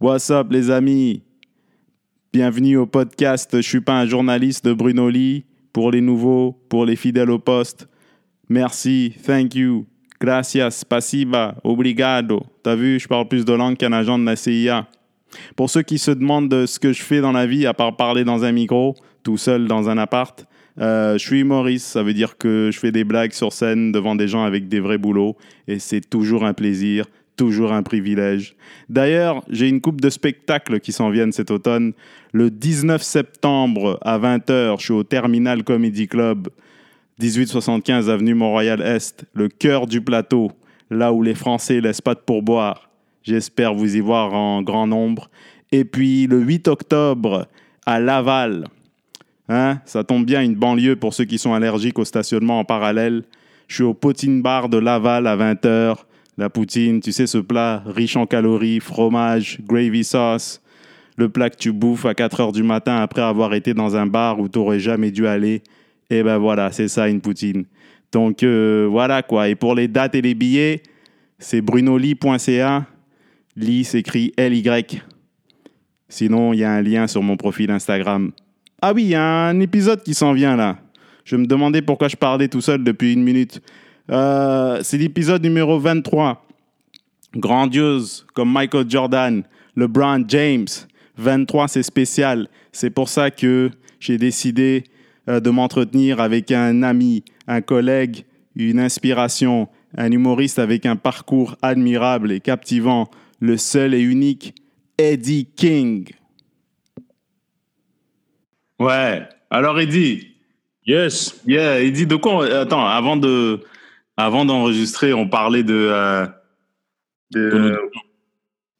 What's up les amis? Bienvenue au podcast Je suis pas un journaliste de Bruno Lee. Pour les nouveaux, pour les fidèles au poste. Merci, thank you, gracias, pasiva, obrigado. T'as vu, je parle plus de langue qu'un agent de la CIA. Pour ceux qui se demandent de ce que je fais dans la vie, à part parler dans un micro, tout seul dans un appart, euh, je suis humoriste, ça veut dire que je fais des blagues sur scène devant des gens avec des vrais boulots, et c'est toujours un plaisir, toujours un privilège. D'ailleurs, j'ai une coupe de spectacles qui s'en viennent cet automne. Le 19 septembre à 20h, je suis au Terminal Comedy Club, 1875 avenue Mont-Royal-Est, le cœur du plateau, là où les Français laissent pas de pourboire. J'espère vous y voir en grand nombre. Et puis le 8 octobre à Laval. Hein, ça tombe bien, une banlieue pour ceux qui sont allergiques au stationnement en parallèle. Je suis au Poutine Bar de Laval à 20h. La poutine, tu sais, ce plat riche en calories, fromage, gravy sauce. Le plat que tu bouffes à 4 heures du matin après avoir été dans un bar où tu n'aurais jamais dû aller. Et ben voilà, c'est ça une poutine. Donc euh, voilà quoi. Et pour les dates et les billets, c'est brunoli.ca. Lee s'écrit L-Y. Sinon, il y a un lien sur mon profil Instagram. Ah oui, il y a un épisode qui s'en vient là. Je me demandais pourquoi je parlais tout seul depuis une minute. Euh, c'est l'épisode numéro 23. Grandiose, comme Michael Jordan, LeBron James. 23, c'est spécial. C'est pour ça que j'ai décidé euh, de m'entretenir avec un ami, un collègue, une inspiration, un humoriste avec un parcours admirable et captivant, le seul et unique Eddie King. Ouais. Alors Eddie. Yes. Yeah, Eddie, de quoi Attends, avant de avant d'enregistrer, on parlait de, euh, de,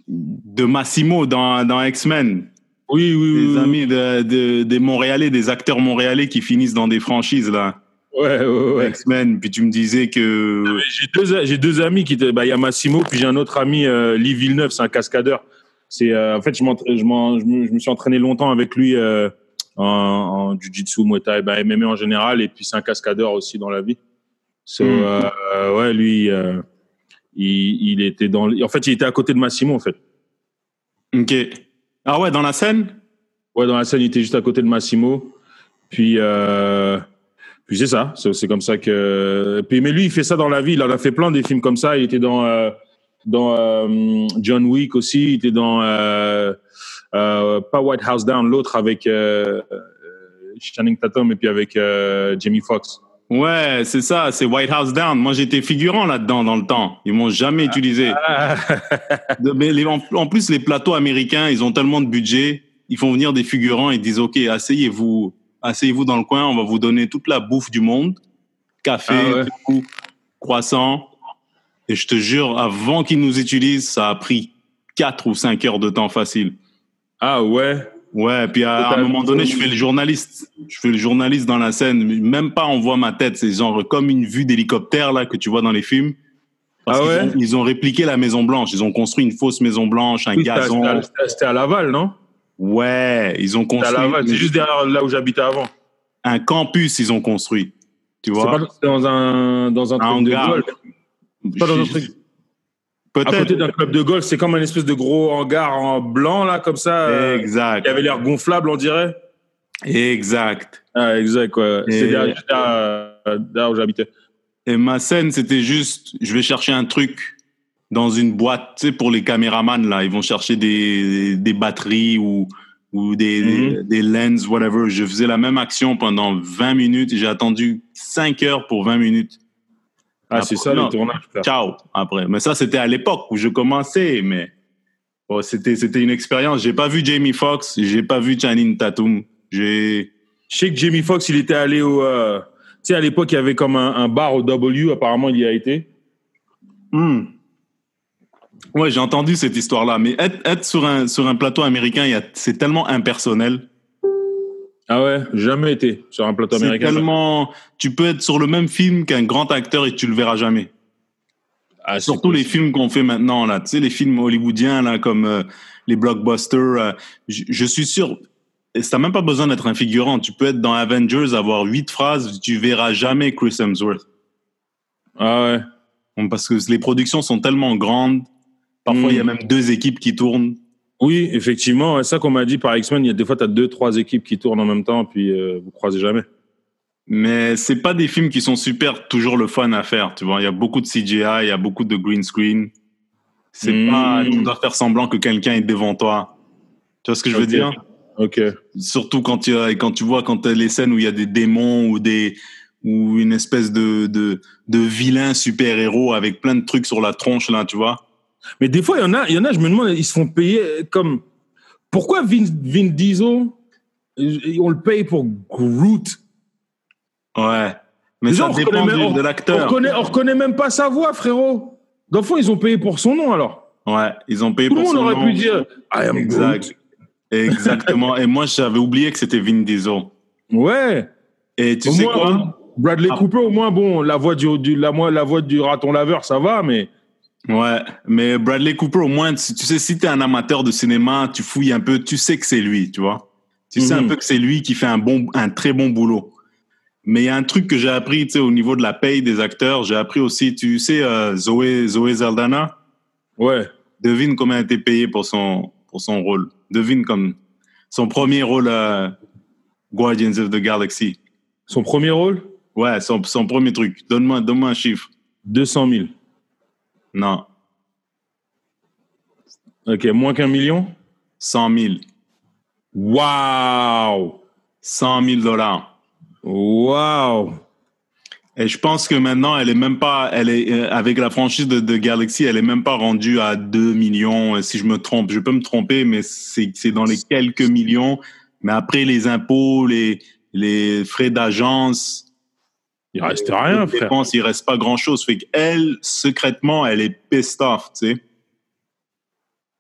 de, Massimo dans, dans X-Men. Oui, oui, des oui. amis de, de, des Montréalais, des acteurs montréalais qui finissent dans des franchises, là. Ouais, ouais, ouais. X-Men. Puis tu me disais que. J'ai deux, j'ai deux amis qui étaient. Bah, il y a Massimo, puis j'ai un autre ami, euh, Lee Villeneuve, c'est un cascadeur. C'est, euh, en fait, je, je, je, me, je me suis entraîné longtemps avec lui en, en jiu-jitsu, muay thai, bah, MMA en général, et puis c'est un cascadeur aussi dans la vie. So, mm. euh, ouais, lui, euh, il, il était dans. En fait, il était à côté de Massimo, en fait. Ok. Ah ouais, dans la scène? Ouais, dans la scène, il était juste à côté de Massimo. Puis, euh, puis c'est ça. C'est comme ça que. Puis, mais lui, il fait ça dans la vie. Il en a fait plein des films comme ça. Il était dans euh, dans John Wick aussi. Il était dans pas White House Down, l'autre avec Channing Tatum et puis avec Jamie Foxx. Ouais, c'est ça, c'est White House Down. Moi, j'étais figurant là-dedans dans le temps. Ils m'ont jamais utilisé. Ah. Mais les- en, en plus, les plateaux américains, ils ont tellement de budget, ils font venir des figurants et disent OK, asseyez-vous, asseyez-vous dans le coin, on va vous donner toute la bouffe du monde, café, Ah ouais. croissant. Et je te jure, avant qu'ils nous utilisent, ça a pris quatre ou cinq heures de temps facile. ah ouais. Ouais, puis à, à un moment donné, je fais le journaliste. Je fais le journaliste dans la scène. Même pas on voit ma tête. C'est genre comme une vue d'hélicoptère là que tu vois dans les films. Parce Ah ouais? ont, ils ont répliqué la Maison Blanche. Ils ont construit une fausse Maison Blanche, un gazon. C'était à Laval, non? Ouais, ils ont à construit Laval. C'est juste derrière là où j'habitais avant. un campus. Ils ont construit. Tu C'est vois? pas c'était dans un dans un Un truc de hangar. golf. Pas dans un truc. À côté Peut-être. d'un club de golf, c'est comme un espèce de gros hangar en blanc, là, comme ça, euh, Exact. qui avait l'air gonflable, on dirait. Exact. Ah, exact. Et- C'est derrière, derrière- derrière où j'habitais. Et ma scène, c'était juste, je vais chercher un truc dans une boîte, tu sais, pour les caméramans, là. Ils vont chercher des, des batteries ou, ou des, Mhm. des, des lens, whatever. Je faisais la même action pendant 20 minutes. J'ai attendu 5 heures pour 20 minutes. Ah, c'est ça, le tournage, frère. Ciao, après. Mais ça, c'était à l'époque où je commençais, mais bon, c'était, c'était une expérience. J'ai pas vu Jamie Foxx, j'ai pas vu Channing Tatum. J'ai, Je sais que Jamie Foxx, il était allé au. euh, tu sais, à l'époque, il y avait comme un, un bar au W, apparemment, il y a été. Hmm. Ouais, j'ai entendu cette histoire-là, mais être, être sur, un, sur un plateau américain, c'est tellement impersonnel. Ah ouais, jamais été sur un plateau C'est américain. tellement. Tu peux être sur le même film qu'un grand acteur et tu le verras jamais. Ah, Surtout les films qu'on fait maintenant, là. Tu sais, les films hollywoodiens, là, comme euh, les blockbusters. euh, je, suis sûr. T'as même pas besoin d'être un figurant. Tu peux être dans Avengers, avoir huit phrases, tu verras jamais Chris Hemsworth. Ah ouais. Parce que les productions sont tellement grandes. Parfois, il y a Mm. même deux équipes qui tournent. Oui, effectivement. Ça qu'on m'a dit par X-Men, il y a des fois, tu as deux, trois équipes qui tournent en même temps, puis euh, vous croisez jamais. Mais c'est pas des films qui sont super toujours le fun à faire, tu vois. Il y a beaucoup de CGI, il y a beaucoup de green screen. C'est Mm. pas, tu dois faire semblant que quelqu'un est devant toi. Tu vois ce que je veux dire? Ok. Surtout quand tu, quand tu vois quand t'as les scènes où il y a des démons ou des, ou une espèce de, de, de vilain super-héros avec plein de trucs sur la tronche, là, tu vois. Mais des fois, il y en a, il y en a, je me demande, ils se font payer comme. Pourquoi Vin, Vin Diesel, euh, on le paye pour Groot? Ouais. Mais Déjà, ça on dépend même- de on l'acteur. reconnaît, on reconnaît même pas sa voix, frérot. Dans le fond, ils ont payé pour son nom alors. Ouais, ils ont payé Tout le pour monde son aurait nom. pu dire I am Exact. Groot. Exactement. Et moi, j'avais oublié que c'était Vin Diesel. Ouais. Et tu Au sais moins, quoi? Bradley Ah. Cooper, au moins, bon, la voix du, du- la, la voix du raton laveur, ça va, mais. Ouais, mais Bradley Cooper, au moins, tu tu sais, si t'es un amateur de cinéma, tu fouilles un peu, tu sais que c'est lui, tu vois. Tu sais un Mhm. peu que c'est lui qui fait un bon, un très bon boulot. Mais il y a un truc que j'ai appris, tu sais, au niveau de la paye des acteurs, j'ai appris aussi, tu sais, euh, Zoé, Zoé Zaldana, Ouais. devine combien elle a été payée pour son, pour son rôle. Devine comme son premier rôle à Guardians of the Galaxy. Son premier rôle? Ouais, son, son premier truc. Donne-moi, donne-moi un chiffre. 200 000. Non, Ok, moins qu'un million? 100 000. Waouh 100 000 dollars. Waouh Et je pense que maintenant, elle est même pas, elle est euh, avec la franchise de, Galaxy, elle est même pas rendue à 2 millions. euh, Si je me trompe, je peux me tromper, mais c'est c'est dans les quelques millions. Mais après les impôts, les les frais d'agence, Il reste rien, frère. dépenses, il reste pas grand chose. Fait qu'elle, secrètement, elle est pissed off, tu sais.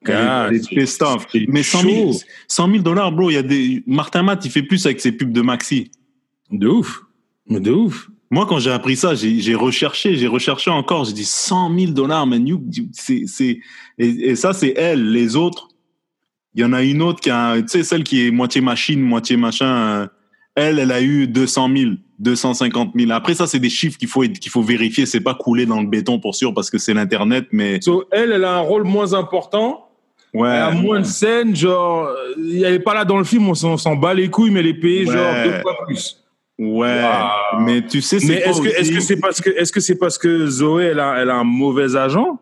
Elle, est- Ah, elle est pissed off. Mais 100 000, chaud. 100 000 dollars, bro, il y a des Martin Matt, il fait plus avec ses pubs de Maxi. De ouf. Mais de ouf. Moi, quand j'ai appris ça, j'ai recherché, j'ai recherché encore. J'ai dit 100 000 dollars, man. You- c'est, c'est, et, et ça, c'est elle. Les autres, il y en a une autre qui a, tu sais, celle qui est moitié machine, moitié machin. Elle, elle a eu 200 000, 250 000. Après, ça, c'est des chiffres qu'il faut, qu'il faut vérifier. C'est pas coulé dans le béton pour sûr parce que c'est l'Internet, mais So, elle, elle a un rôle moins important. ouais. Elle a moins de scènes, genre, euh, elle est pas là dans le film, on s'en bat les couilles, mais elle est payée Ouais. genre deux fois plus. Ouais. Wow. Mais tu sais, c'est est-ce que est-ce que c'est parce que est-ce que c'est parce que Zoé elle a elle a un mauvais agent?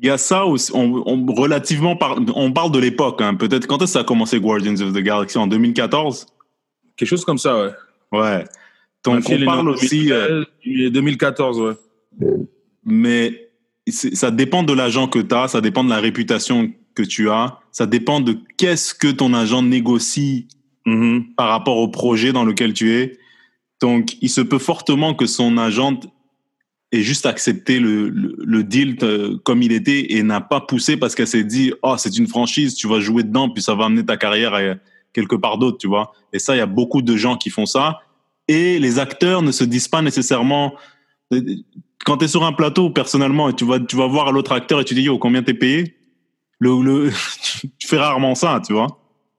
Il y a ça aussi. On, on- relativement par, on parle de l'époque, hein. Peut-être quand est-ce que ça a commencé Guardians of the Galaxy? En 2014? Quelque chose comme ça, ouais. Ouais. Donc, on parle aussi, euh, 2013, 2014, ouais. mais ça dépend de l'agent que tu as, ça dépend de la réputation que tu as, ça dépend de qu'est-ce que ton agent négocie Mhm. par rapport au projet dans lequel tu es. Donc, il se peut fortement que son agent ait juste accepté le, le, le deal euh, comme il était et n'a pas poussé parce qu'elle s'est dit, oh, c'est une franchise, tu vas jouer dedans, puis ça va amener ta carrière à quelque part d'autre, tu vois. Et ça, il y a beaucoup de gens qui font ça. Et les acteurs ne se disent pas nécessairement, quand tu es sur un plateau, personnellement, et tu vas, tu vas voir l'autre acteur et tu dis, yo, combien t'es payé? Le, le, tu fais rarement ça, tu vois.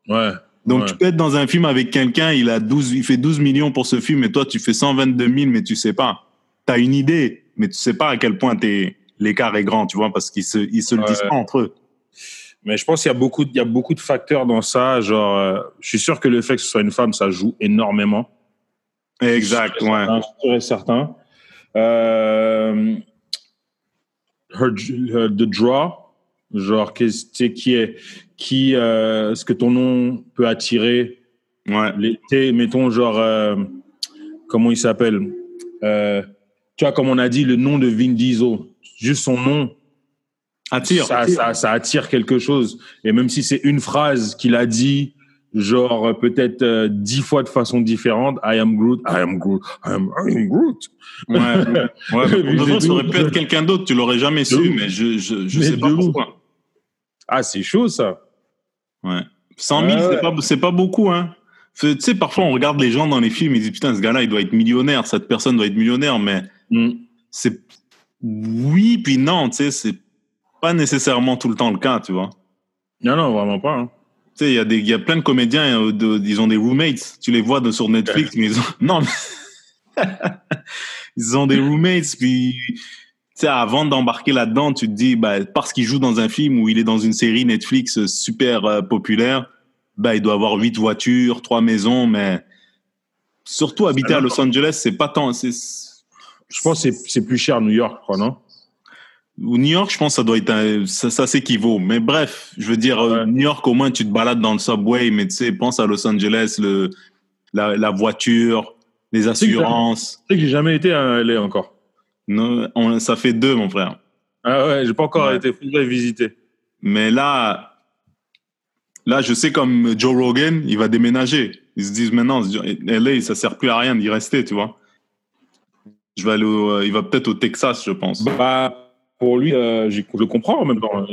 Ouais. Donc, Ouais. tu peux être dans un film avec quelqu'un, il a 12, il fait 12 millions pour ce film, et toi, tu fais 122 000, mais tu sais pas. Tu as une idée, mais tu sais pas à quel point l'écart est grand, tu vois, parce qu'ils se, ils se le disent pas entre eux. Mais je pense qu'il y a beaucoup, de- il y a beaucoup de facteurs dans ça. Genre, euh, je suis sûr que le fait que ce soit une femme, ça joue énormément. Exact, Je ouais. certain, je suis certain. Euh, her, her- the draw, genre, qui est, qui, euh, ce que ton nom peut attirer. Ouais. Sais, mettons, genre, euh, comment il s'appelle Tu vois, comme on a dit, le nom de Vin Diesel, juste son nom, Attire. ça, ça, ça attire quelque chose. Et même si c'est une phrase qu'il a dit, genre peut-être euh, dix fois de façon différente, I am Groot, I am Groot, I am, I am Groot. Ouais, ouais. ouais mais pour ça aurait pu être quelqu'un d'autre, tu l'aurais jamais su, ouf. mais je, je, je Mais sais pas ouf. pourquoi. Ah, c'est chaud ça. Ouais. 100 000, Ouais, c'est pas, pas beaucoup, hein. Tu sais, parfois, on regarde les gens dans les films et dit, putain, ce gars-là, il doit être millionnaire, cette personne doit être millionnaire, mais Mm. c'est, oui, puis non, tu sais, c'est pas nécessairement tout le temps le cas, tu vois. Non, non, vraiment pas. hein. Tu sais, il y y a plein de comédiens, euh, de, ils ont des roommates. Tu les vois de, sur Netflix, mais ils ont, non, mais- ils ont des roommates, puis, tu sais, avant d'embarquer là-dedans, tu te dis, bah, parce qu'il joue dans un film ou il est dans une série Netflix super euh, populaire, bah, il doit avoir huit voitures, trois maisons, mais surtout habiter à Los Angeles, c'est pas tant. Je pense que c'est plus cher New York, je crois, non? Ou New York, je pense, ça doit être ça, ça s'équivaut. Mais bref, je veux dire, euh, New York, au moins, tu te balades dans le subway, mais tu sais, pense à Los Angeles, le, la, la voiture, les assurances. Tu sais que j'ai jamais été à LA encore. Non, ça fait deux, mon frère. Ah ouais, j'ai pas encore été visiter. Mais là, là, je sais comme Joe Rogan, il va déménager. Ils se disent maintenant, LA, ça sert plus à rien d'y rester, tu vois. Je vais aller euh, il va peut-être au Texas, je pense. Bah, pour lui, euh, je le comprends en même temps.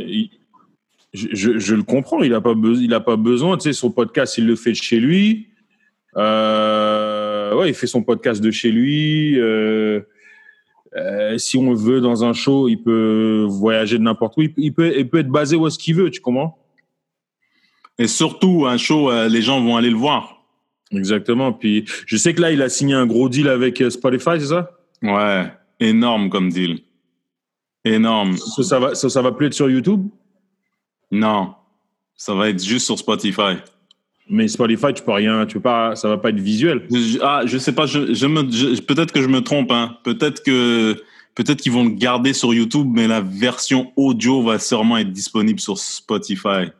je, le comprends. Il n'a pas, il a pas besoin. Tu sais, son podcast, il le fait de chez lui. Euh, ouais, il fait son podcast de chez lui. Euh, si on veut dans un show, il peut voyager de n'importe où. Il, peut, il peut être basé où est-ce qu'il veut. Tu comprends? Et surtout, un show, les gens vont aller le voir. Exactement. Puis, je sais que là, il a signé un gros deal avec Spotify, c'est ça? Ouais, énorme comme deal. Énorme. Ça, va, ça, va plus être sur YouTube? Non. Ça va être juste sur Spotify. Mais Spotify, tu peux rien, tu peux pas, ça va pas être visuel. Je, ah, je sais pas, je, me, peut-être que je me trompe, hein. Peut-être que, peut-être qu'ils vont le garder sur YouTube, mais la version audio va sûrement être disponible sur Spotify.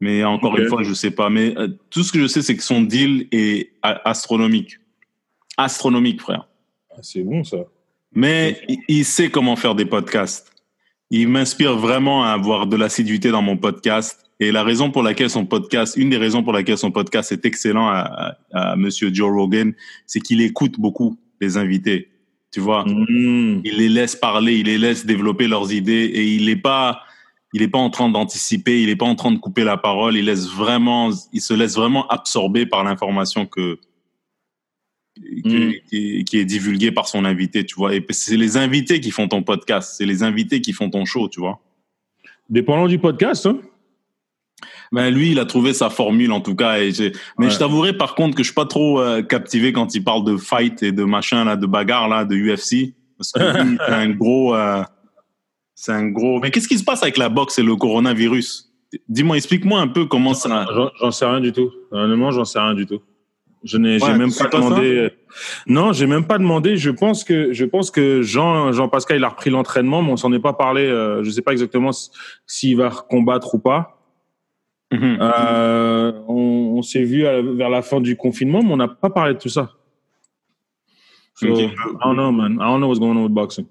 Mais encore une fois, je sais pas. Mais euh, tout ce que je sais, c'est que son deal est astronomique. Astronomique, frère. Ah, c'est bon, ça. Mais il sait comment faire des podcasts. Il m'inspire vraiment à avoir de l'assiduité dans mon podcast. Et la raison pour laquelle son podcast, une des raisons pour laquelle son podcast est excellent à, à, Monsieur Joe Rogan, c'est qu'il écoute beaucoup les invités. Tu vois, mm. il les laisse parler, il les laisse développer leurs idées et il n'est pas, il est pas en train d'anticiper, il n'est pas en train de couper la parole. Il laisse vraiment, il se laisse vraiment absorber par l'information que Mm. qui, est divulgué par son invité, tu vois. Et c'est les invités qui font ton podcast, c'est les invités qui font ton show, tu vois. Dépendant du podcast, hein? Ben lui, il a trouvé sa formule en tout cas. Et mais je t'avouerai par contre que je suis pas trop euh, captivé quand il parle de fight et de machin là, de bagarre là, de UFC, parce que c'est un gros, euh, c'est un gros. Mais qu'est-ce qui se passe avec la boxe et le coronavirus? Dis-moi, explique-moi un peu comment ça. J'en sais rien du tout. Honnêtement, j'en sais rien du tout. Je n'ai même pas demandé. Non, j'ai même pas demandé. Je pense que je pense que Jean Jean Pascal il a repris l'entraînement, mais on s'en est pas parlé. Euh, je sais pas exactement s'il va combattre ou pas. Mhm. euh, on, s'est vu vers la fin du confinement, mais on n'a pas parlé de tout ça. So, I don't know, man. I don't know what's going on with boxing.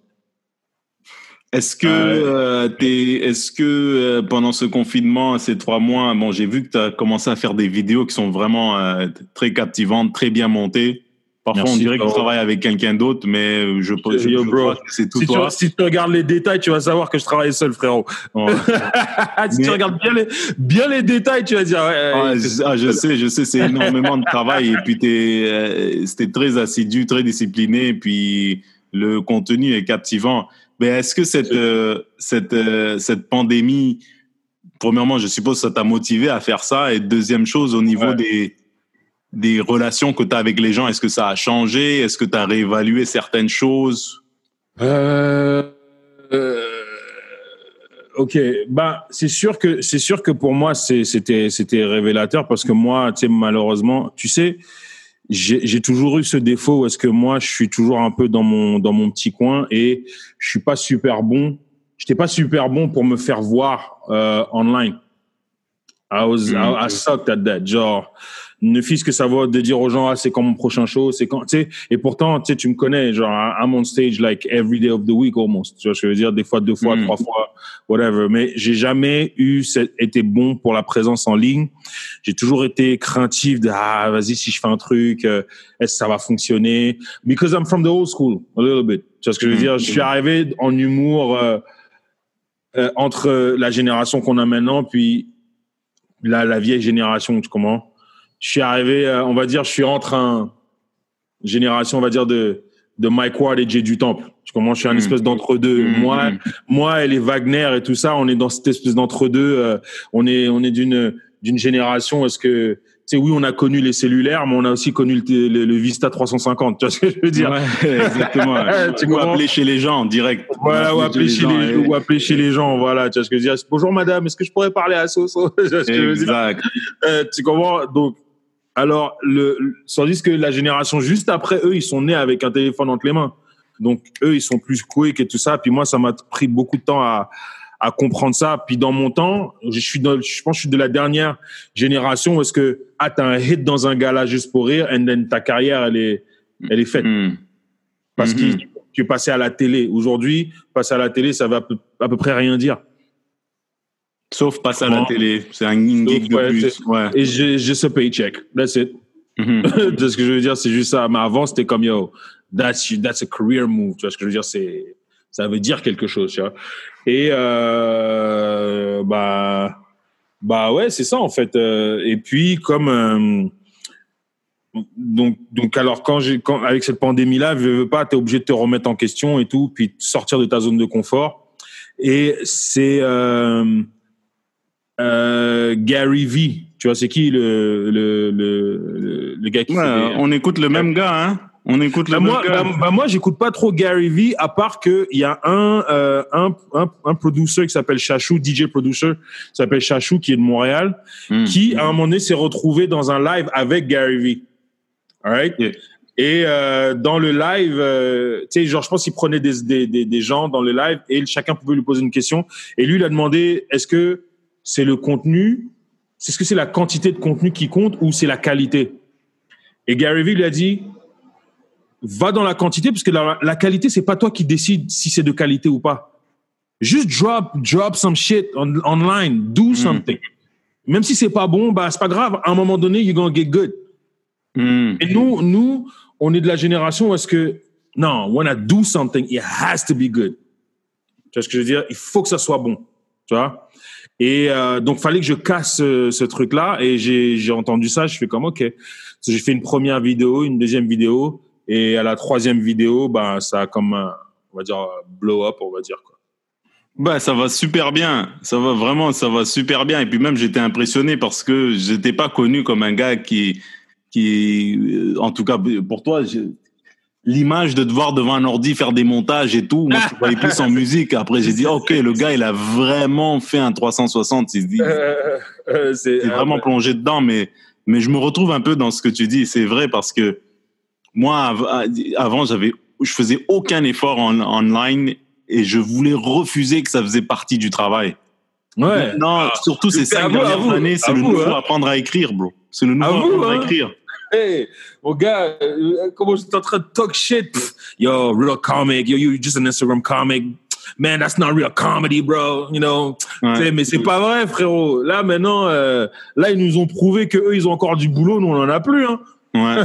Est-ce que, euh, est-ce que euh, pendant ce confinement, ces trois mois, bon, j'ai vu que tu as commencé à faire des vidéos qui sont vraiment euh, très captivantes, très bien montées. Parfois, on dirait que tu travailles avec quelqu'un d'autre, mais je, pense que c'est tout si toi. Tu, si tu regardes les détails, tu vas savoir que je travaille seul, frérot. si tu regardes bien les, bien les détails, tu vas dire. Ouais, je, ah, je sais, je sais, c'est énormément de travail. Et puis, c'était très assidu, très discipliné. Et puis, le contenu est captivant. Mais est-ce que cette, euh, cette, euh, cette pandémie, premièrement, je suppose ça t'a motivé à faire ça? Et deuxième chose, au niveau des, des relations que tu as avec les gens, est-ce que ça a changé? Est-ce que tu as réévalué certaines choses? Euh, Ok, bah c'est sûr que c'est sûr que pour moi c'était c'était révélateur parce que moi, tu sais malheureusement, tu sais, j'ai toujours eu ce défaut où est-ce que moi je suis toujours un peu dans mon dans mon petit coin et je suis pas super bon. J'étais pas super bon pour me faire voir euh, online. I was I, I sucked at that. Genre ne fût-ce que savoir de dire aux gens ah c'est quand mon prochain show c'est quand tu sais. Et pourtant tu sais tu me connais genre I'm on stage like every day of the week almost. Tu vois je veux dire? Des fois deux fois mm. trois fois whatever. Mais j'ai jamais eu été bon pour la présence en ligne. J'ai toujours été craintif de ah vas-y si je fais un truc euh, est-ce que ça va fonctionner? Because I'm from the old school a little bit. Tu vois ce que je veux mm. dire? Je suis arrivé en humour euh, euh, entre la génération qu'on a maintenant puis la, la vieille génération tu comprends? Je suis arrivé, euh, on va dire, je suis entre un génération, on va dire, de, de Mike Ward et Jay du Temple. Je commence, je suis un mm. espèce d'entre-deux. Mm, moi, mm. moi et les Wagner et tout ça, on est dans cette espèce d'entre-deux. Euh, on est, on est d'une, d'une génération, est-ce que sais, oui, on a connu les cellulaires, mais on a aussi connu le, le, le Vista 350. Tu vois ce que je veux dire? Ouais, exactement. Tu ou comprends? appeler chez les gens en direct. Voilà, ou appeler, chez les, et- ou appeler chez les gens, voilà. Tu vois ce que je veux dire? Bonjour madame, est-ce que je pourrais parler à Soso? Tu vois ce que je veux dire? Exact. Euh, tu comprends? Donc, alors, le, tandis que la génération juste après eux, ils sont nés avec un téléphone entre les mains. Donc, eux, ils sont plus quick et tout ça. Puis moi, ça m'a pris beaucoup de temps à, à comprendre ça. Puis dans mon temps, je suis dans, je pense que je suis de la dernière génération où est-ce que, ah, t'as un hit dans un gala juste pour rire, and then ta carrière, elle est, elle est faite. Hmm. Parce que tu es passé à la télé. Aujourd'hui, passer à la télé, ça va à peu, à peu près rien dire. Sauf passer à la télé. C'est un gig de plus. Ouais. Et j'ai ce paycheck. That's it. Mhm. de ce que je veux dire, c'est juste ça. Mais avant, c'était comme yo, that's that's a career move. Tu vois ce que je veux dire, c'est ça veut dire quelque chose. Tu vois. Et euh, bah bah ouais, c'est ça en fait. Euh, et puis comme euh, donc donc alors quand j'ai quand avec cette pandémie là, je veux pas, t'es obligé de te remettre en question et tout, puis sortir de ta zone de confort. Et c'est euh, euh, Gary V. Tu vois, c'est qui le, le, le, le, gars qui Ouais, fait on écoute le même gars, hein. On écoute le bah, même moi, gars. bah, bah, moi, j'écoute pas trop Gary V, à part que il y a un, euh, un, un, un producer qui s'appelle Chachou, DJ producer, qui s'appelle Chachou, qui est de Montréal, Hmm. qui, à un moment donné, s'est retrouvé dans un live avec Gary V. All right? Yeah. Et euh, dans le live, euh, tu sais, genre, je pense qu'il prenait des, des, des, des gens dans le live et chacun pouvait lui poser une question. Et lui, il a demandé, est-ce que c'est le contenu, est-ce que c'est la quantité de contenu qui compte ou c'est la qualité? Et Gary Vee lui a dit, va dans la quantité parce que la, la qualité, c'est pas toi qui décides si c'est de qualité ou pas. Juste drop, drop some shit on, online, do something. Même si c'est pas bon, bah, c'est pas grave. À un moment donné, you're gonna get good. Hmm. Et nous, nous, on est de la génération où est-ce que, non, when I do something, it has to be good. Tu vois ce que je veux dire? Il faut que ça soit bon. Tu vois? Et euh, donc, fallait que je casse ce, ce truc-là. Et j'ai entendu ça. Je fais comme, OK. J'ai fait une première vidéo, une deuxième vidéo. Et à la troisième vidéo, bah, ça a comme, euh, on va dire, euh, blow up, on va dire. Quoi. Bah, ça va super bien. Ça va vraiment, ça va super bien. Et puis même, j'étais impressionné parce que j'étais pas connu comme un gars qui, qui, euh, en tout cas, pour toi, l'image de te voir devant un ordi faire des montages et tout, moi, je voyais plus en musique. Après, j'ai dit, OK, le gars, il a vraiment fait un 360. Il se dit, Euh, euh, c'est c'est vraiment plongé dedans, mais, mais je me retrouve un peu dans ce que tu dis. C'est vrai parce que moi, av- avant, j'avais, je faisais aucun effort en, online et je voulais refuser que ça faisait partie du travail. Ouais. Non, surtout ces cinq dernières vous, années, c'est le nouveau hein. apprendre à écrire, bro. C'est le nouveau À vous, apprendre à hein. écrire. Hey, mon gars, euh, comment j'étais en train de talk shit? Pff, Yo, real comic. Yo, you just an Instagram comic. Man, that's not real comedy, bro. You know? Ouais. Mais c'est pas vrai, frérot. Là, maintenant, euh, là, ils nous ont prouvé que eux, ils ont encore du boulot. Nous, on en a plus, hein. Ouais.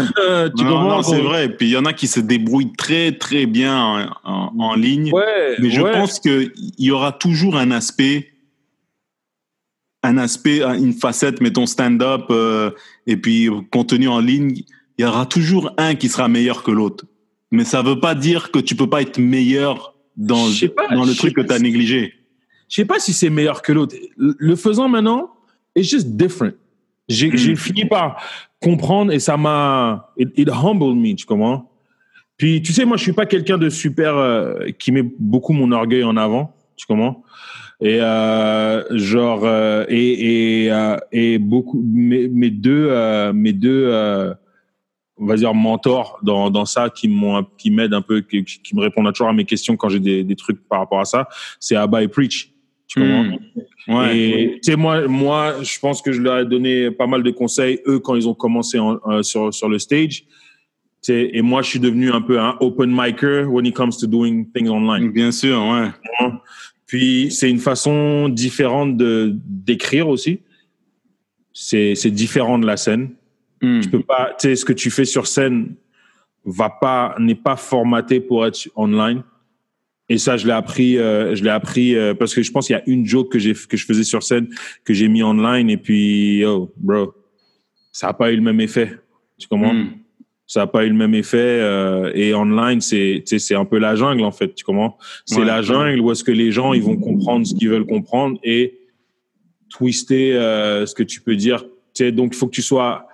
Tu non, non, c'est vrai. Puis il y en a qui se débrouillent très, très bien en, en- en ligne. Ouais. Mais je ouais. pense qu'il y aura toujours un aspect, un aspect, une facette, mettons stand-up euh, et puis contenu en ligne. Il y aura toujours un qui sera meilleur que l'autre. Mais ça veut pas dire que tu peux pas être meilleur dans, pas, dans le truc que tu as si- négligé. je sais pas si c'est meilleur que l'autre. Le faisant maintenant, it's just different. J'ai j'ai fini par comprendre et ça m'a, it, it humbled me, tu comprends? Puis, tu sais, moi, je suis pas quelqu'un de super, euh, qui met beaucoup mon orgueil en avant, tu comprends? Et, euh, genre, euh, et, et, euh, et beaucoup, mes, mes deux, euh, mes deux, euh, on va dire mentors dans, dans ça qui m'ont qui m'aident un peu qui, qui me répondent toujours à mes questions quand j'ai des, des trucs par rapport à ça c'est Abba et Preach tu comprends? Mm. Ouais. et tu sais moi moi je pense que je leur ai donné pas mal de conseils eux quand ils ont commencé en- euh, sur sur le stage et moi je suis devenu un peu un open micer when it comes to doing things online Bien sûr, ouais. Puis c'est une façon différente de d'écrire aussi c'est c'est différent de la scène Mm. tu peux pas, tu sais, ce que tu fais sur scène va pas, n'est pas formaté pour être online. Et ça, je l'ai appris, euh, je l'ai appris euh, parce que je pense qu'il y a une joke que j'ai, que je faisais sur scène que j'ai mis online et puis, oh, bro, ça a pas eu le même effet. Tu comprends? Mm. Ça a pas eu le même effet. euh, et online, c'est, c'est un peu la jungle en fait. Tu comprends? C'est Ouais. la jungle où est-ce que les gens ils vont comprendre ce qu'ils veulent comprendre et twister euh, ce que tu peux dire. Tu sais, donc il faut que tu sois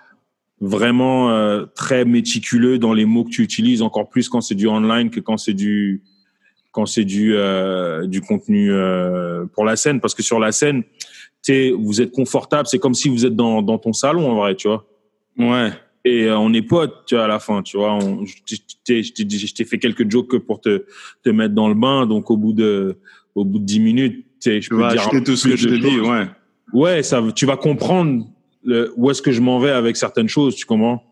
vraiment euh, très méticuleux dans les mots que tu utilises, encore plus quand c'est du online que quand c'est du quand c'est du euh, du contenu euh, pour la scène, parce que sur la scène, tu vous êtes confortable, c'est comme si vous êtes dans dans ton salon en vrai, tu vois? Ouais. Et on est potes, tu vois, à la fin, tu vois. On, je t'ai je t'ai fait quelques jokes pour te te mettre dans le bain, donc au bout de au bout de dix minutes, tu je peux dire tout ce que je te dis, ouais. Ouais, ça, tu vas comprendre où est-ce que je m'en vais avec certaines choses, tu comprends?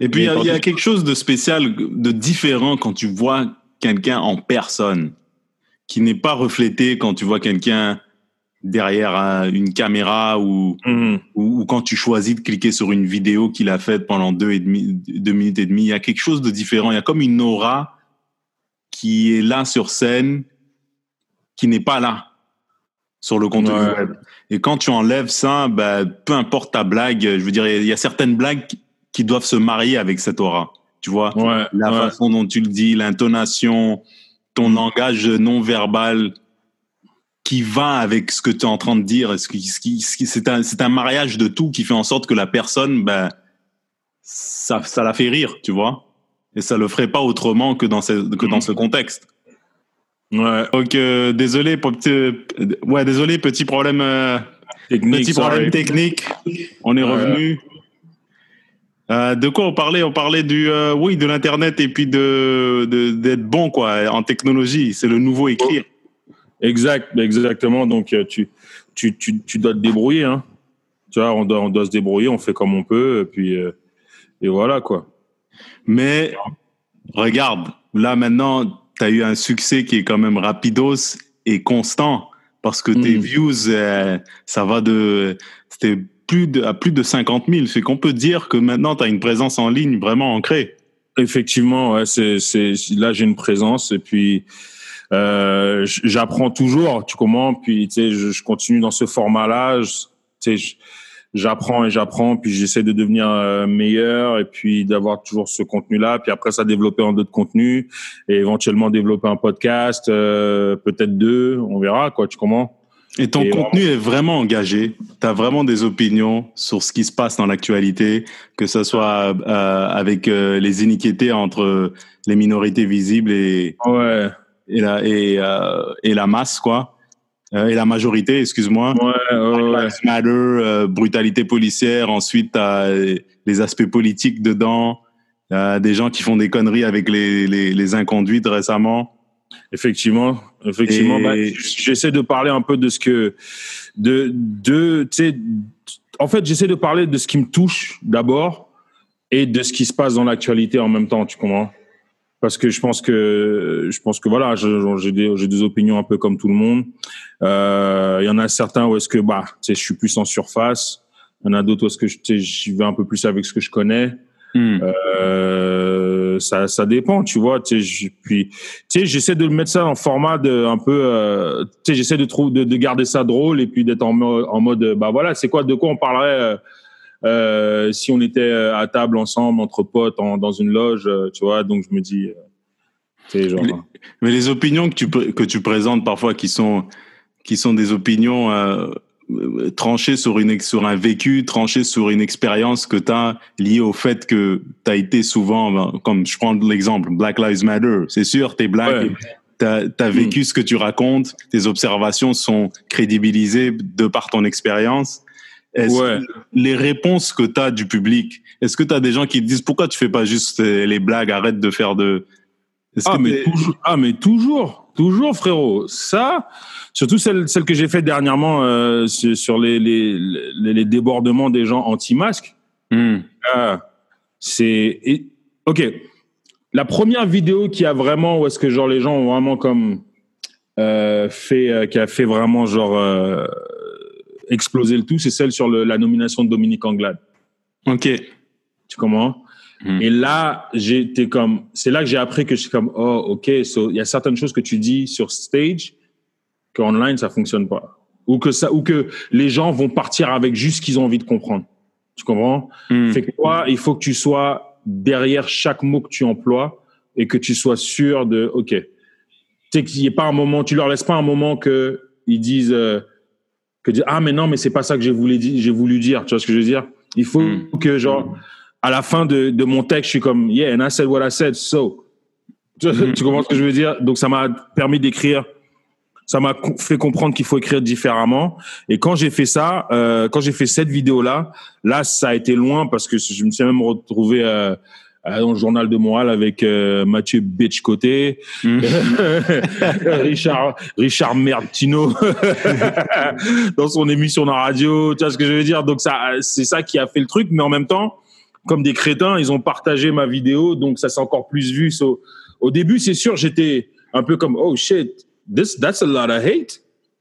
Et puis, il y, a quelque chose de spécial, de différent quand tu vois quelqu'un en personne, qui n'est pas reflété quand tu vois quelqu'un derrière une caméra mm-hmm. ou, ou, quand tu choisis de cliquer sur une vidéo qu'il a faite pendant deux, et demi, deux minutes et demie. Il y a quelque chose de différent. Il y a comme une aura qui est là sur scène, qui n'est pas là sur le contenu web. Et quand tu enlèves ça, bah, peu importe ta blague, je veux dire, il y a certaines blagues qui doivent se marier avec cette aura. Tu vois, la façon dont tu le dis, l'intonation, ton langage non verbal qui va avec ce que tu es en train de dire. C'est un, un mariage de tout qui fait en sorte que la personne, ben, ça, ça la fait rire, tu vois? Et ça le ferait pas autrement que dans ce, que dans ce contexte. Ouais. Donc euh, désolé pour petit, ouais désolé petit problème euh, technique. Petit problème technique. On est revenu. Euh, de quoi on parlait? On parlait du oui de l'internet et puis de d'être bon quoi en technologie. C'est le nouveau écrire. Exact, exactement. Donc tu tu, tu, tu dois te débrouiller. Hein. Tu vois, on doit on doit se débrouiller. On fait comme on peut et puis et voilà quoi. Mais regarde là maintenant tu as eu un succès qui est quand même rapidos et constant parce que tes mm. views, euh, ça va de, c'était plus de, à plus de 50 000. C'est qu'on peut dire que maintenant, tu as une présence en ligne vraiment ancrée. Effectivement, ouais, c'est, c'est, là, j'ai une présence et puis, euh, j'apprends toujours, tu comprends, puis, tu sais, je, je, continue dans ce format-là, tu sais, j'apprends et j'apprends, puis j'essaie de devenir euh, meilleur et puis d'avoir toujours ce contenu-là. Puis après ça, développer en d'autres contenus et éventuellement développer un podcast, euh, peut-être deux, on verra quoi. Tu comment Et ton contenu est vraiment engagé. Tu as vraiment des opinions sur ce qui se passe dans l'actualité, que ce soit euh, avec les iniquités entre les minorités visibles et ouais. Et la et, et la masse quoi. Euh, et la majorité, excuse-moi. Ouais, ouais, Matter, euh, brutalité policière. Ensuite, t'as les aspects politiques dedans. des gens qui font des conneries avec les, les, les inconduites récemment. Effectivement, effectivement. Bah, j'essaie de parler un peu de ce que, de, de, tu sais, en fait, j'essaie de parler de ce qui me touche d'abord et de ce qui se passe dans l'actualité en même temps. Tu comprends? Parce que je pense que je pense que voilà, j'ai des, des opinions un peu comme tout le monde. Euh, il y en a certains où est-ce que bah, tu sais, je suis plus en surface. Il y en a d'autres où est-ce que j'y vais un peu plus avec ce que je connais. Hmm. Euh, ça, ça dépend, tu vois. Tu sais, puis, tu sais, j'essaie de mettre ça en format de un peu. Euh, tu sais, j'essaie de, trouver, de, de garder ça drôle et puis d'être en, en mode, bah voilà, c'est quoi, de quoi on parlerait euh, si on était euh, à table ensemble entre potes dans une loge, euh, tu vois. Donc je me dis, genre. Mais, les opinions que tu que tu présentes parfois, qui sont qui sont des opinions tranchées sur une sur un vécu, tranchées sur une expérience que tu as liée au fait que tu as été souvent, ben, comme je prends l'exemple, Black Lives Matter. C'est sûr, t'es black. tu as, vécu hmm. ce que tu racontes, tes observations sont crédibilisées de par ton expérience. Ouais. Les réponses que tu as du public, est-ce que tu as des gens qui te disent pourquoi tu fais pas juste euh, les blagues, arrête de faire de... Ah, mais toujours, ah, mais toujours, toujours, frérot. Ça, surtout celle, celle que j'ai fait dernièrement euh, sur les, les, les, débordements des gens anti-masques. Hmm. Euh, c'est... Ok, la première vidéo qui a vraiment, où est-ce que genre les gens ont vraiment comme euh, fait, euh, qui a fait vraiment genre exploser le tout, c'est celle sur la nomination de Dominique Anglade. Ok. Tu comprends? Hmm. Et là, j'étais comme, c'est là que j'ai appris que je suis comme, oh, ok, il y a certaines choses que tu dis sur stage qu'online ça fonctionne pas, ou que ça, ou que les gens vont partir avec juste ce qu'ils ont envie de comprendre. Tu comprends? Hmm. Fait que toi, il faut que tu sois derrière chaque mot que tu emploies et que tu sois sûr de, ok, tu sais qu'il n'y ait pas un moment, tu leur laisses pas un moment que ils disent. Euh, que dire ah mais non mais c'est pas ça que j'ai voulu dire j'ai voulu dire tu vois ce que je veux dire? Il faut hmm. que genre à la fin de, de mon texte, je suis comme, yeah, and I said what I said, so. Tu, tu comprends ce que je veux dire? Donc, ça m'a permis d'écrire, ça m'a fait comprendre qu'il faut écrire différemment. Et quand j'ai fait ça, euh, quand j'ai fait cette vidéo-là, là, ça a été loin parce que je me suis même retrouvé euh, dans le journal de Montréal avec euh, Mathieu Bitch côté, Mhm. Richard Richard Mertino dans son émission de radio, tu vois ce que je veux dire? Donc ça c'est ça qui a fait le truc mais en même temps comme des crétins, ils ont partagé ma vidéo donc ça s'est encore plus vu So, au début, c'est sûr, j'étais un peu comme oh shit, this that's a lot of hate.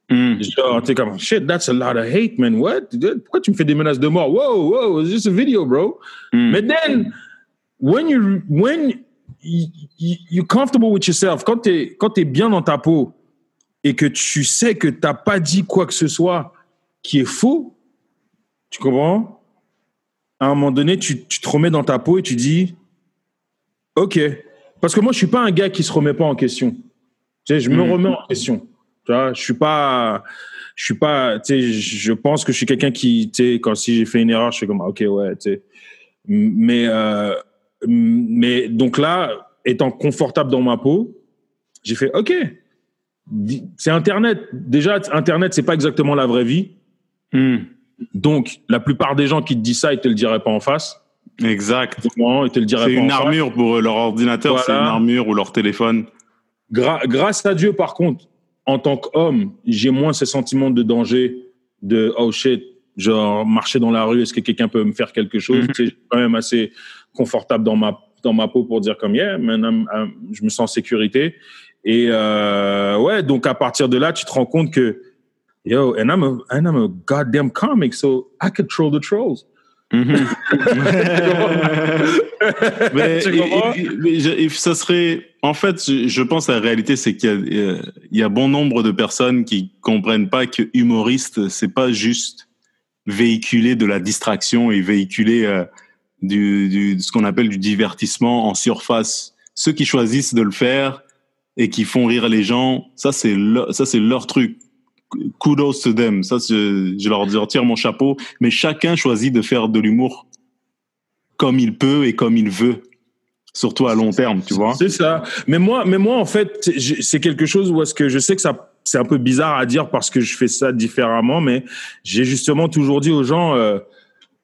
Mm. Genre, t'es comme shit, that's a lot of hate, man. What? Pourquoi tu me fais des menaces de mort? Whoa, whoa, it's just a video, bro. Mm. Mais then, when you when you, you, you're comfortable with yourself, quand t'es quand t'es bien dans ta peau et que tu sais que t'as pas dit quoi que ce soit qui est faux, tu comprends? À un moment donné, tu, tu te remets dans ta peau et tu dis, ok, parce que moi je suis pas un gars qui se remet pas en question. Tu sais, je me Mm. remets en question. Tu vois, je suis pas, je suis pas, tu sais, je pense que je suis quelqu'un qui, tu sais, quand si j'ai fait une erreur, je suis comme, ok, ouais, tu sais. Mais, euh, mais donc là, étant confortable dans ma peau, j'ai fait, ok, c'est Internet. Déjà, Internet, c'est pas exactement la vraie vie. Mm. Donc, la plupart des gens qui te disent ça, ils te le diraient pas en face. Exact. Ils te le diraient C'est une en face. armure pour eux. leur ordinateur, Voilà. c'est une armure ou leur téléphone. Gra- grâce à Dieu, par contre, en tant qu'homme, j'ai moins ce sentiment de danger, de oh shit, genre marcher dans la rue, est-ce que quelqu'un peut me faire quelque chose? Je suis quand même assez confortable dans ma dans ma peau pour dire comme yeah, I'm- je me sens en sécurité. Et euh, ouais, donc à partir de là, tu te rends compte que yo, and I'm a and I'm a goddamn comic, so I control the trolls. Mais, Tu et- comprends? et- mais je- et ça serait, en fait, je, je pense la réalité, c'est qu'il y a, euh, y a bon nombre de personnes qui comprennent pas que humoriste, c'est pas juste véhiculer de la distraction et véhiculer euh, du, ce qu'on appelle du divertissement en surface. Ceux qui choisissent de le faire et qui font rire les gens, ça c'est leur, ça c'est leur truc. Kudos to them. Ça, je, je leur retire mon chapeau. Mais chacun choisit de faire de l'humour comme il peut et comme il veut. Surtout à long terme, tu vois. C'est ça. Mais moi, mais moi, en fait, c'est quelque chose où est-ce que je sais que ça, c'est un peu bizarre à dire parce que je fais ça différemment, mais j'ai justement toujours dit aux gens, euh,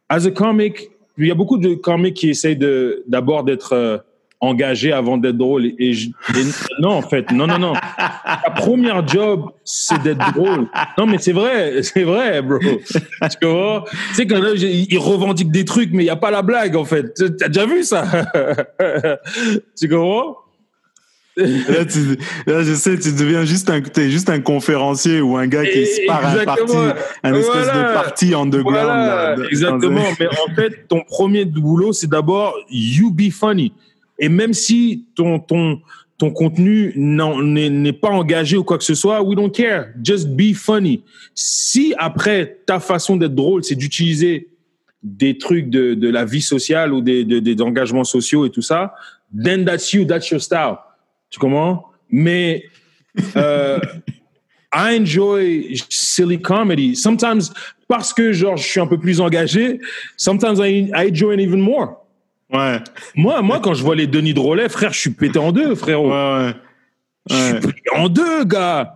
as a comic, il y a beaucoup de comics qui essayent d'abord d'être euh, engagés avant d'être drôle. Et, non, en fait, non, non, non. Ta première job, c'est d'être drôle. Non, mais c'est vrai, c'est vrai, bro. Tu comprends? Tu sais, quand ils revendiquent des trucs, mais il n'y a pas la blague, en fait. T'as déjà vu ça? tu comprends? Là, tu- là, je sais, tu deviens juste un, t'es juste un conférencier ou un gars qui se part un parti, un espèce Voilà. de parti underground. Voilà, là, exactement. Mais en fait, ton premier boulot, c'est d'abord you be funny. Et même si ton ton ton contenu n'est n'est pas engagé ou quoi que ce soit, we don't care. Just be funny. Si après ta façon d'être drôle, c'est d'utiliser des trucs de, de la vie sociale ou des, de- des engagements sociaux et tout ça, then that's you, that's your style. Tu comprends? Mais euh, I enjoy silly comedy. Sometimes, parce que genre je suis un peu plus engagé, sometimes I, I enjoy it even more. Ouais, Moi, moi, quand je vois les Denis Drolet, frère, je suis pété en deux, frérot. ouais, ouais. Je suis pété en deux, gars.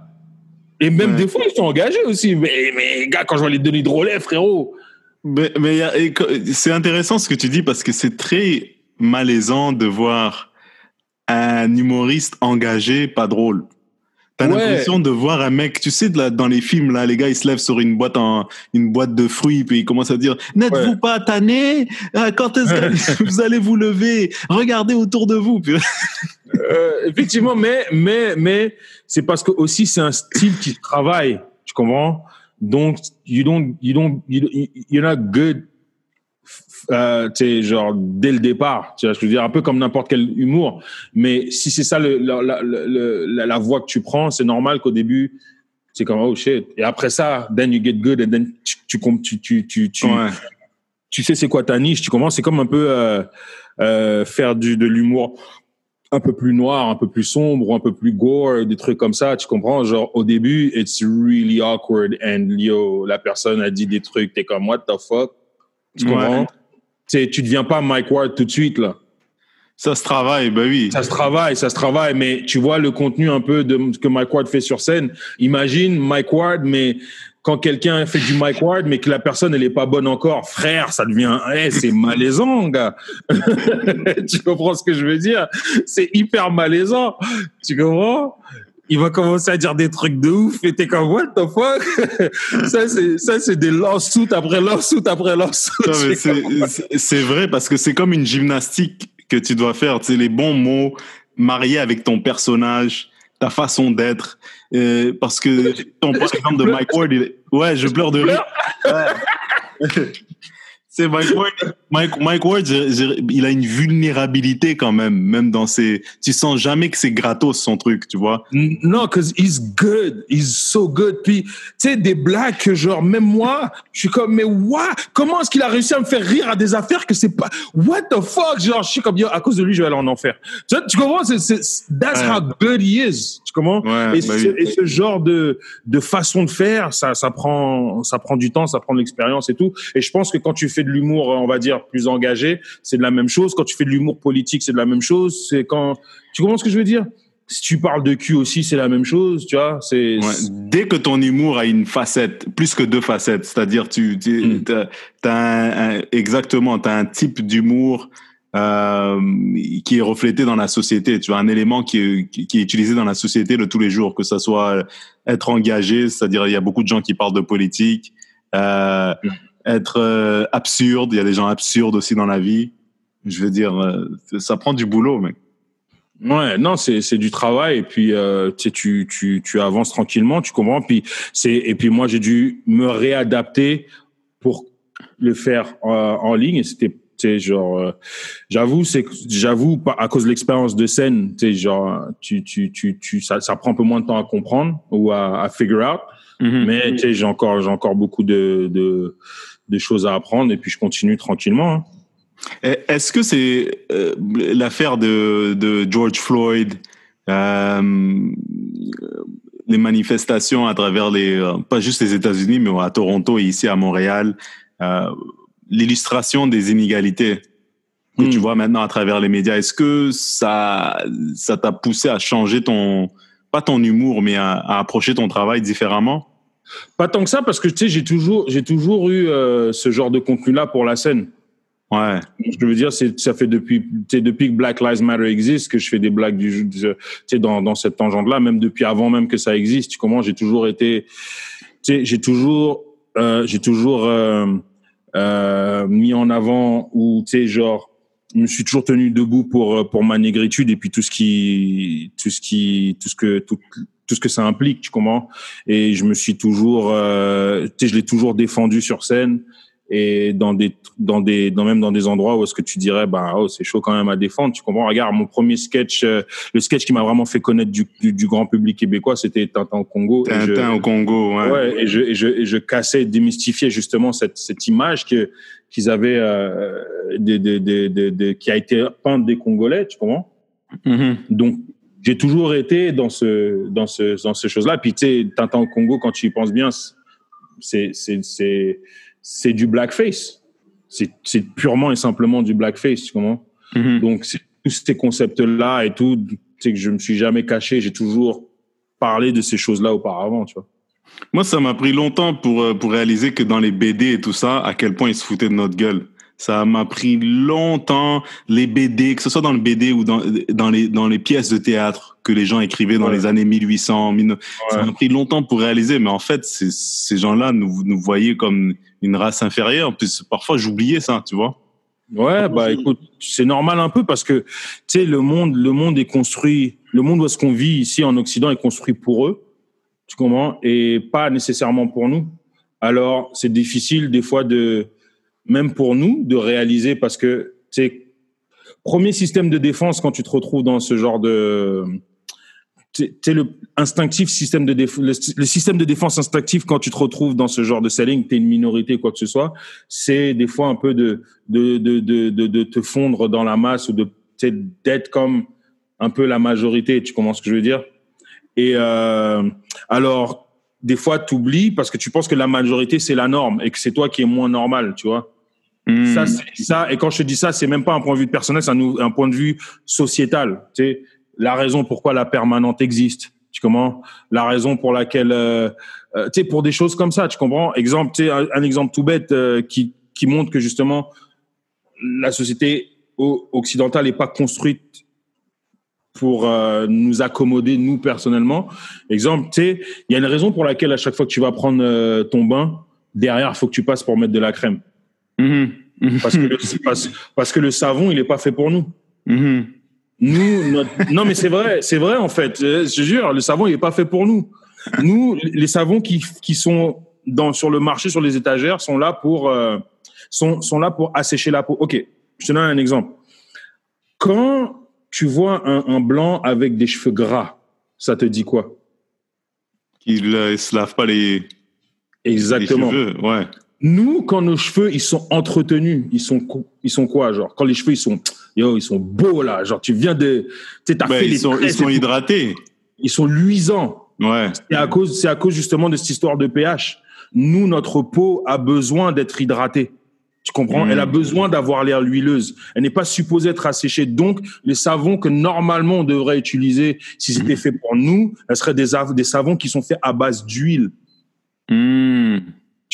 Et même des fois, ils sont engagés aussi. Mais, mais gars, quand je vois les Denis Drolet, frérot. Mais, mais c'est intéressant ce que tu dis parce que c'est très malaisant de voir un humoriste engagé pas drôle. T'as Ouais. l'impression de voir un mec, tu sais, de la- dans les films, là, les gars, ils se lèvent sur une boîte en, une boîte de fruits, puis ils commencent à dire, n'êtes-vous Ouais. pas tanné? Ah, Quand est-ce que vous allez vous lever? Regardez autour de vous. Euh, effectivement, mais, mais, mais, c'est parce que aussi c'est un style qui travaille. Tu comprends? Donc, you don't, you don't, you, you're not good, euh, tu sais, genre, dès le départ. Tu vois, je veux dire, un peu comme n'importe quel humour. Mais si c'est ça le, la, la, la, la, voie que tu prends, c'est normal qu'au début, c'est comme, oh shit. Et après ça, then you get good and then tu, tu, tu, tu, tu, tu, Ouais. tu sais c'est quoi ta niche, tu commences, c'est comme un peu euh, euh, faire du, de l'humour un peu plus noir, un peu plus sombre, ou un peu plus gore, des trucs comme ça, tu comprends? Genre, au début, it's really awkward and yo, la personne a dit des trucs, t'es comme, what the fuck? Tu Ouais. Tu tu deviens pas Mike Ward tout de suite là. Ça se travaille, bah oui. Ça se travaille, ça se travaille, mais tu vois le contenu un peu de ce que Mike Ward fait sur scène. Imagine Mike Ward, mais quand quelqu'un fait du Mike Ward, mais que la personne elle est pas bonne encore, frère, ça devient, hey, c'est malaisant, gars. tu comprends ce que je veux dire? C'est hyper malaisant. Tu comprends? Il va commencer à dire des trucs de ouf et t'es comme what the fuck? Ça c'est ça c'est des lawsuits après lawsuits après lawsuits. C'est vrai parce que c'est comme une gymnastique que tu dois faire tu sais les bons mots mariés avec ton personnage ta façon d'être. Euh, parce que ton par exemple de Mike Ward il ouais je pleure de rire. Ouais. C'est Mike Ward. Mike, Mike Ward, il a une vulnérabilité quand même, même dans ses. Tu sens jamais que c'est gratos son truc, tu vois. Non, cause he's good, he's so good. Puis, tu sais, des blagues que genre même moi, je suis comme mais what? Comment est-ce qu'il a réussi à me faire rire à des affaires que c'est pas What the fuck? Genre, je suis comme à cause de lui, je vais aller en enfer. Tu, tu comprends? C'est, That's how good he is. Tu comprends? Ouais, et, bah ce, et, ce, genre de de façon de faire, ça ça prend ça prend du temps, ça prend de l'expérience et tout. Et je pense que quand tu fais de l'humour, on va dire, plus engagé, c'est de la même chose. Quand tu fais de l'humour politique, c'est de la même chose. C'est quand, tu comprends ce que je veux dire? Si tu parles de cul aussi, c'est la même chose, tu vois. C'est dès que ton humour a une facette, plus que deux facettes, c'est-à-dire tu, tu mm. as, un, exactement, t'as un type d'humour euh, qui est reflété dans la société. Tu as un élément qui est, qui est utilisé dans la société de tous les jours, que ça soit être engagé, c'est-à-dire il y a beaucoup de gens qui parlent de politique. Euh, mm être euh, absurde. Il y a des gens absurdes aussi dans la vie. Je veux dire, euh, ça prend du boulot, mec. Ouais, non, c'est c'est du travail et puis euh, tu tu tu avances tranquillement, tu comprends. Puis c'est et puis moi j'ai dû me réadapter pour le faire en ligne. Et c'était tu genre j'avoue c'est j'avoue à cause de l'expérience de scène tu genre tu tu tu tu ça ça prend un peu moins de temps à comprendre ou à, à figure out mm-hmm. mais tu sais j'ai encore j'ai encore beaucoup de de des choses à apprendre et puis je continue tranquillement. Hein. Est-ce que c'est euh, l'affaire de, de, George Floyd, euh, les manifestations à travers les, euh, pas juste les États-Unis, mais à Toronto et ici à Montréal, euh, l'illustration des inégalités que tu hmm. vois maintenant à travers les médias, est-ce que ça, ça t'a poussé à changer ton, pas ton humour, mais à, à approcher ton travail différemment? Pas tant que ça, parce que tu sais, j'ai toujours, j'ai toujours eu euh, ce genre de contenu-là pour la scène. Ouais. Je veux dire, c'est, ça fait depuis, depuis que Black Lives Matter existe que je fais des blagues du, tu sais, dans, dans cette tangente-là, même depuis avant même que ça existe. Tu comment j'ai toujours été, tu sais, j'ai toujours, euh, j'ai toujours euh, euh, mis en avant ou tu sais, genre, je me suis toujours tenu debout pour pour ma négritude et puis tout ce qui, tout ce qui, tout ce que, tout, tout ce que ça implique, tu comprends? Et je me suis toujours, euh, tu sais, je l'ai toujours défendu sur scène et dans des, dans des, dans même dans des endroits où est-ce que tu dirais, bah, oh, c'est chaud quand même à défendre, tu comprends? Regarde, mon premier sketch, euh, le sketch qui m'a vraiment fait connaître du, du, grand public québécois, c'était Tintin au Congo. Tintin au Congo, ouais. ouais et, je, et, je, et je cassais, démystifiais justement cette, cette image que qu'ils avaient, euh, des, des, des, des, qui a été peinte des Congolais, tu comprends? Mm-hmm. Donc j'ai toujours été dans ce dans ce dans ces choses-là. Puis tu sais, Tintin au Congo, quand tu y penses bien, c'est c'est c'est c'est du blackface. C'est c'est purement et simplement du blackface, tu comprends? Mm-hmm. Donc tous ces concepts-là et tout, c'est que je me suis jamais caché. J'ai toujours parlé de ces choses-là auparavant, tu vois. Moi, ça m'a pris longtemps pour euh, pour réaliser que dans les BD et tout ça, à quel point ils se foutaient de notre gueule. Ça m'a pris longtemps, les BD, que ce soit dans le BD ou dans, dans, les, dans les pièces de théâtre que les gens écrivaient dans les années 1800, 1900. ça m'a pris longtemps pour réaliser, mais en fait, ces gens-là nous, nous voyaient comme une race inférieure. Puis parfois, j'oubliais ça, tu vois. Ouais, bah écoute, c'est normal un peu parce que tu sais le monde, le monde est construit, le monde où est-ce qu'on vit ici en Occident est construit pour eux, tu comprends, et pas nécessairement pour nous. Alors c'est difficile des fois de même pour nous, de réaliser parce que, c'est premier système de défense quand tu te retrouves dans ce genre de, c'est le instinctif système de défense, le, système de défense instinctif quand tu te retrouves dans ce genre de selling, t'es une minorité quoi que ce soit, c'est des fois un peu de de, de de de te fondre dans la masse ou de d'être comme un peu la majorité. Tu comprends ce que je veux dire? Et euh, alors des fois t'oublies parce que tu penses que la majorité c'est la norme et que c'est toi qui es moins normal, tu vois? Hmm. Ça, c'est ça. Et quand je te dis ça, c'est même pas un point de vue personnel, c'est un, un point de vue sociétal. Tu sais, la raison pourquoi la permanente existe. Tu comprends? La raison pour laquelle, euh, euh, tu sais, pour des choses comme ça, tu comprends? Exemple, tu sais, un, un exemple tout bête euh, qui qui montre que justement la société occidentale n'est pas construite pour euh, nous accommoder nous personnellement. Exemple, tu sais, il y a une raison pour laquelle à chaque fois que tu vas prendre euh, ton bain, derrière, il faut que tu passes pour mettre de la crème. Mhm. Mhm. Parce que le, parce, parce que le savon, il n'est pas fait pour nous. Mhm. Nous, notre- non, mais c'est vrai, c'est vrai en fait. Euh, Je te jure, le savon, il n'est pas fait pour nous. Nous, les savons qui, qui sont dans, sur le marché, sur les étagères, sont là pour, euh, sont, sont là pour assécher la peau. Ok, je te donne un exemple. Quand tu vois un, un blanc avec des cheveux gras, ça te dit quoi? Il euh, se lave pas les, les Exactement. cheveux. Ouais. Nous, quand nos cheveux, ils sont entretenus, ils sont, ils sont quoi, genre, quand les cheveux, ils sont, yo, ils sont beaux, là, genre, tu viens de, tu sais, t'as Ben, fait ils, les sont, ils sont hydratés. ils sont luisants. Ouais. C'est à cause, c'est à cause justement de cette histoire de pH. Nous, notre peau a besoin d'être hydratée. Tu comprends? Elle a besoin d'avoir l'air huileuse. Elle n'est pas supposée être asséchée. Donc, les savons que normalement on devrait utiliser, si c'était fait pour nous, elles seraient des, des savons qui sont faits à base d'huile. Hmm.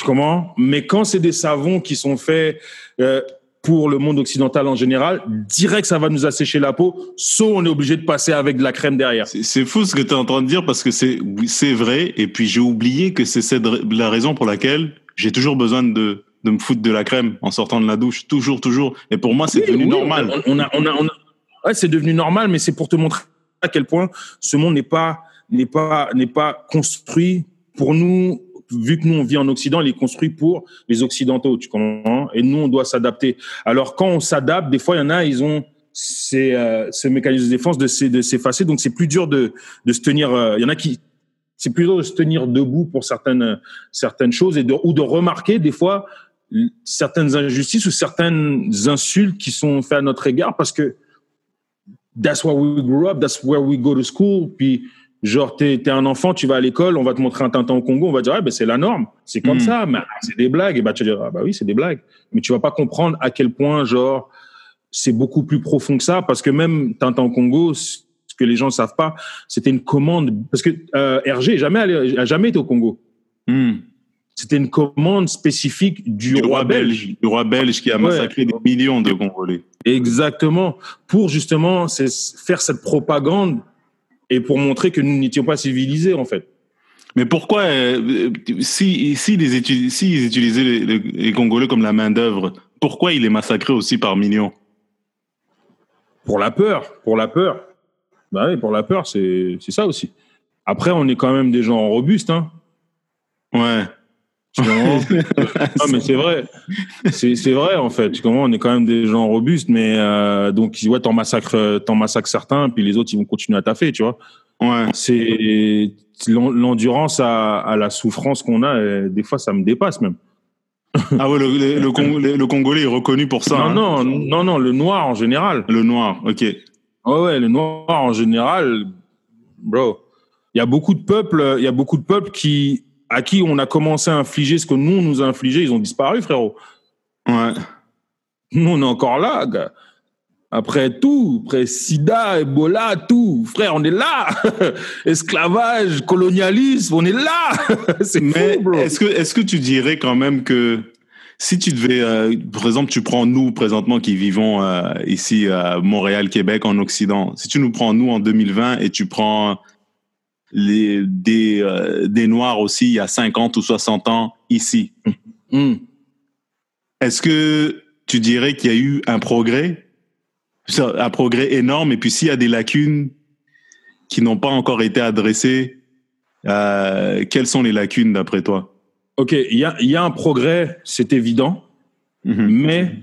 Tu comprends? Mais quand c'est des savons qui sont faits euh, pour le monde occidental en général, direct ça va nous assécher la peau. Soit on est obligé de passer avec de la crème derrière. C'est fou ce que tu es en train de dire parce que c'est c'est vrai. Et puis j'ai oublié que c'est la raison pour laquelle j'ai toujours besoin de, de me foutre de la crème en sortant de la douche. Toujours, toujours. Et pour moi, c'est Oui, devenu oui, normal. On a, on a, on a- ouais, c'est devenu normal, mais c'est pour te montrer à quel point ce monde n'est pas, n'est pas, n'est pas construit pour nous. Vu que nous on vit en Occident, il est construit pour les Occidentaux, tu comprends Et nous on doit s'adapter. Alors quand on s'adapte, des fois il y en a, ils ont ces, euh, ce mécanisme de défense de s'e- de s'effacer, donc c'est plus dur de, de se tenir. euh, Il y en a qui, c'est plus dur de se tenir debout pour certaines certaines choses et de, ou de remarquer des fois certaines injustices ou certaines insultes qui sont faites à notre égard parce que that's where we grew up, that's where we go to school. Genre, t'es es un enfant, tu vas à l'école, on va te montrer un Tintin au Congo, on va dire, ah, ben, c'est la norme, c'est comme Mm. ça, mais ah, c'est des blagues. Et bah, tu vas dire, ah, bah oui, c'est des blagues. Mais tu vas pas comprendre à quel point, genre, c'est beaucoup plus profond que ça parce que même Tintin au Congo, ce que les gens ne savent pas, c'était une commande. Parce que euh, Hergé jamais allé, a jamais été au Congo. Hmm. C'était une commande spécifique du, Du roi belge. Du roi belge qui a Ouais. massacré des millions de Congolais. Exactement. Pour justement c'est faire cette propagande et pour montrer que nous n'étions pas civilisés, en fait. Mais pourquoi, euh, si, si les si ils utilisaient les, les- les Congolais comme la main-d'œuvre, pourquoi ils les massacraient aussi par millions? Pour la peur. Pour la peur. Bah oui, pour la peur, c'est c'est ça aussi. Après, on est quand même des gens robustes, hein. Ouais. Tu non, mais c'est vrai. C'est vrai, en fait. Tu comprends On est quand même des gens robustes, mais euh, donc, ouais, t'en massacres, t'en massacres certains, puis les autres, ils vont continuer à taffer, tu vois. Ouais. C'est l'en- l'endurance à, à la souffrance qu'on a, et des fois, ça me dépasse même. Ah ouais, le, le, le Cong- le- le Congolais est reconnu pour ça. non, hein. non, non, non, le noir en général. Le noir, ok. Ouais, ouais, le noir en général, bro. Il y a beaucoup de peuples, il y a beaucoup de peuples qui, à qui on a commencé à infliger ce que nous, on nous a infligé, ils ont disparu, frérot. Ouais. Nous, on est encore là, gars. Après tout, après sida, Ebola, tout. Frère, on est là. Esclavage, colonialisme, on est là. C'est Mais fou, bro. est-ce que, est-ce que tu dirais quand même que si tu devais, euh, par exemple, tu prends nous présentement qui vivons euh, ici à Montréal, Québec, en Occident, si tu nous prends nous en 2020 et tu prends les, des, euh, des Noirs aussi il y a 50 ou 60 ans ici, Hmm. est-ce que tu dirais qu'il y a eu un progrès, un progrès énorme, et puis s'il y a des lacunes qui n'ont pas encore été adressées, euh, quelles sont les lacunes d'après toi? Ok, il y a, y a un progrès, c'est évident, Mhm. mais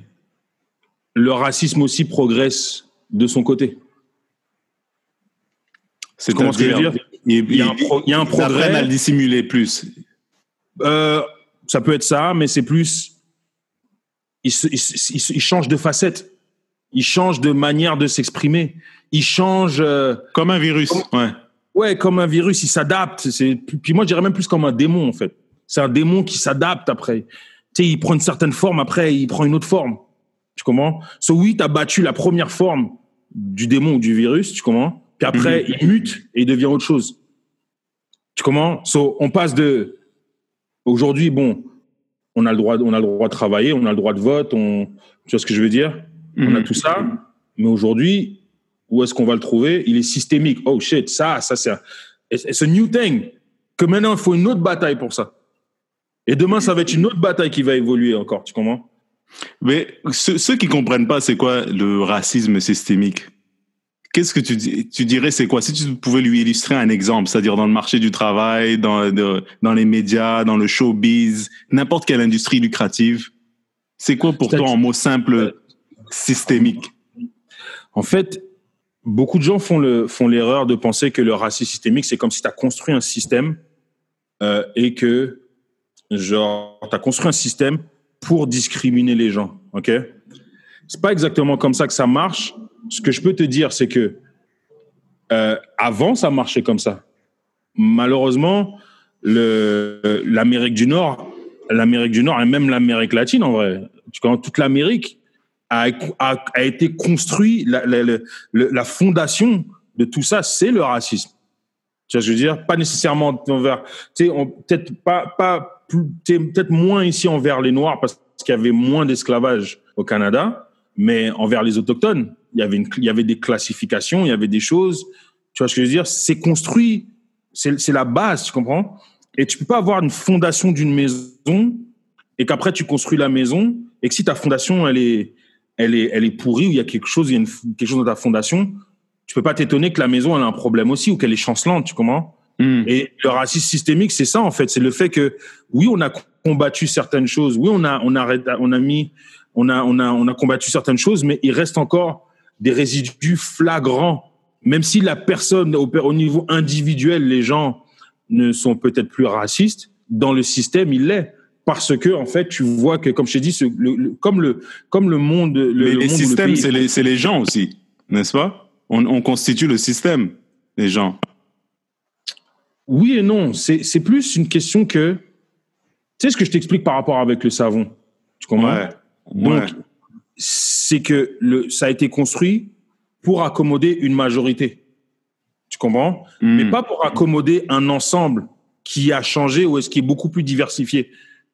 le racisme aussi progresse de son côté. C'est Comment est-ce que je veux dire? Il, Il y a un pro- il y a un progrès. à le dissimuler plus. Euh, ça peut être ça, mais c'est plus. Il, se- il, il change de facette. Il change de manière de s'exprimer. Il change. euh, Comme un virus. Ouais. ouais, comme un virus, il s'adapte. Puis moi, je dirais même plus comme un démon, en fait. C'est un démon qui s'adapte après. Tu tu sais, il prend une certaine forme, après, il prend une autre forme. Tu comprends? So, oui, tu as battu la première forme du démon ou du virus, tu comprends? Puis après, Mhm. il mute et il devient autre chose. Tu comprends? So, on passe de, aujourd'hui, bon, on a le droit, on a le droit de travailler, on a le droit de vote, on, tu vois ce que je veux dire? On a Mhm. tout ça. Mais aujourd'hui, où est-ce qu'on va le trouver? Il est systémique. Oh shit, ça, ça, c'est un, it's, it's a new thing. Que maintenant, il faut une autre bataille pour ça. Et demain, ça va être une autre bataille qui va évoluer encore, tu comprends? Mais ceux, ceux qui comprennent pas, c'est quoi le racisme systémique? Qu'est-ce que tu, dis, tu dirais, c'est quoi? Si tu pouvais lui illustrer un exemple, c'est-à-dire dans le marché du travail, dans, de- dans les médias, dans le showbiz, n'importe quelle industrie lucrative, c'est quoi pour toi en mots simples systémique? En fait, beaucoup de gens font le font l'erreur de penser que le racisme systémique, c'est comme si tu as construit un système euh, et que genre tu as construit un système pour discriminer les gens, OK? C'est pas exactement comme ça que ça marche. Ce que je peux te dire, c'est que euh, avant ça marchait comme ça. Malheureusement, l'Amérique du Nord, l'Amérique du Nord et même l'Amérique latine en vrai, toute l'Amérique a, a, a été construit, la, la, la, la fondation de tout ça, c'est le racisme. Tu vois, je veux dire, pas nécessairement envers, tu sais, peut-être pas, pas, peut-être moins ici envers les Noirs parce qu'il y avait moins d'esclavage au Canada, mais envers les autochtones, il y avait une, il y avait des classifications, il y avait des choses. Tu vois ce que je veux dire? C'est construit, c'est c'est la base, tu comprends? Et tu peux pas avoir une fondation d'une maison et qu'après tu construis la maison et que si ta fondation elle est elle est elle est pourrie ou il y a quelque chose il y a une- quelque chose dans ta fondation, tu peux pas t'étonner que la maison elle a un problème aussi ou qu'elle est chancelante, tu comprends? Hmm. Et le racisme systémique, c'est ça en fait, c'est le fait que oui, on a combattu certaines choses, oui, on a on a on a mis on a on a on a combattu certaines choses, mais il reste encore des résidus flagrants. Même si la personne au, au niveau individuel, les gens ne sont peut-être plus racistes, dans le système, il l'est parce que en fait, tu vois que comme je t'ai dit, ce, le, le- comme le comme le monde, le, Mais le les monde systèmes, c'est les, c'est les gens aussi, n'est-ce pas? On, on constitue le système, les gens. Oui et non. C'est c'est plus une question que. Tu sais ce que je t'explique par rapport avec le savon? Tu comprends? Ouais. Donc, Ouais. c'est que le, ça a été construit pour accommoder une majorité. Tu comprends? Hmm. Mais pas pour accommoder un ensemble qui a changé ou est-ce qui est beaucoup plus diversifié.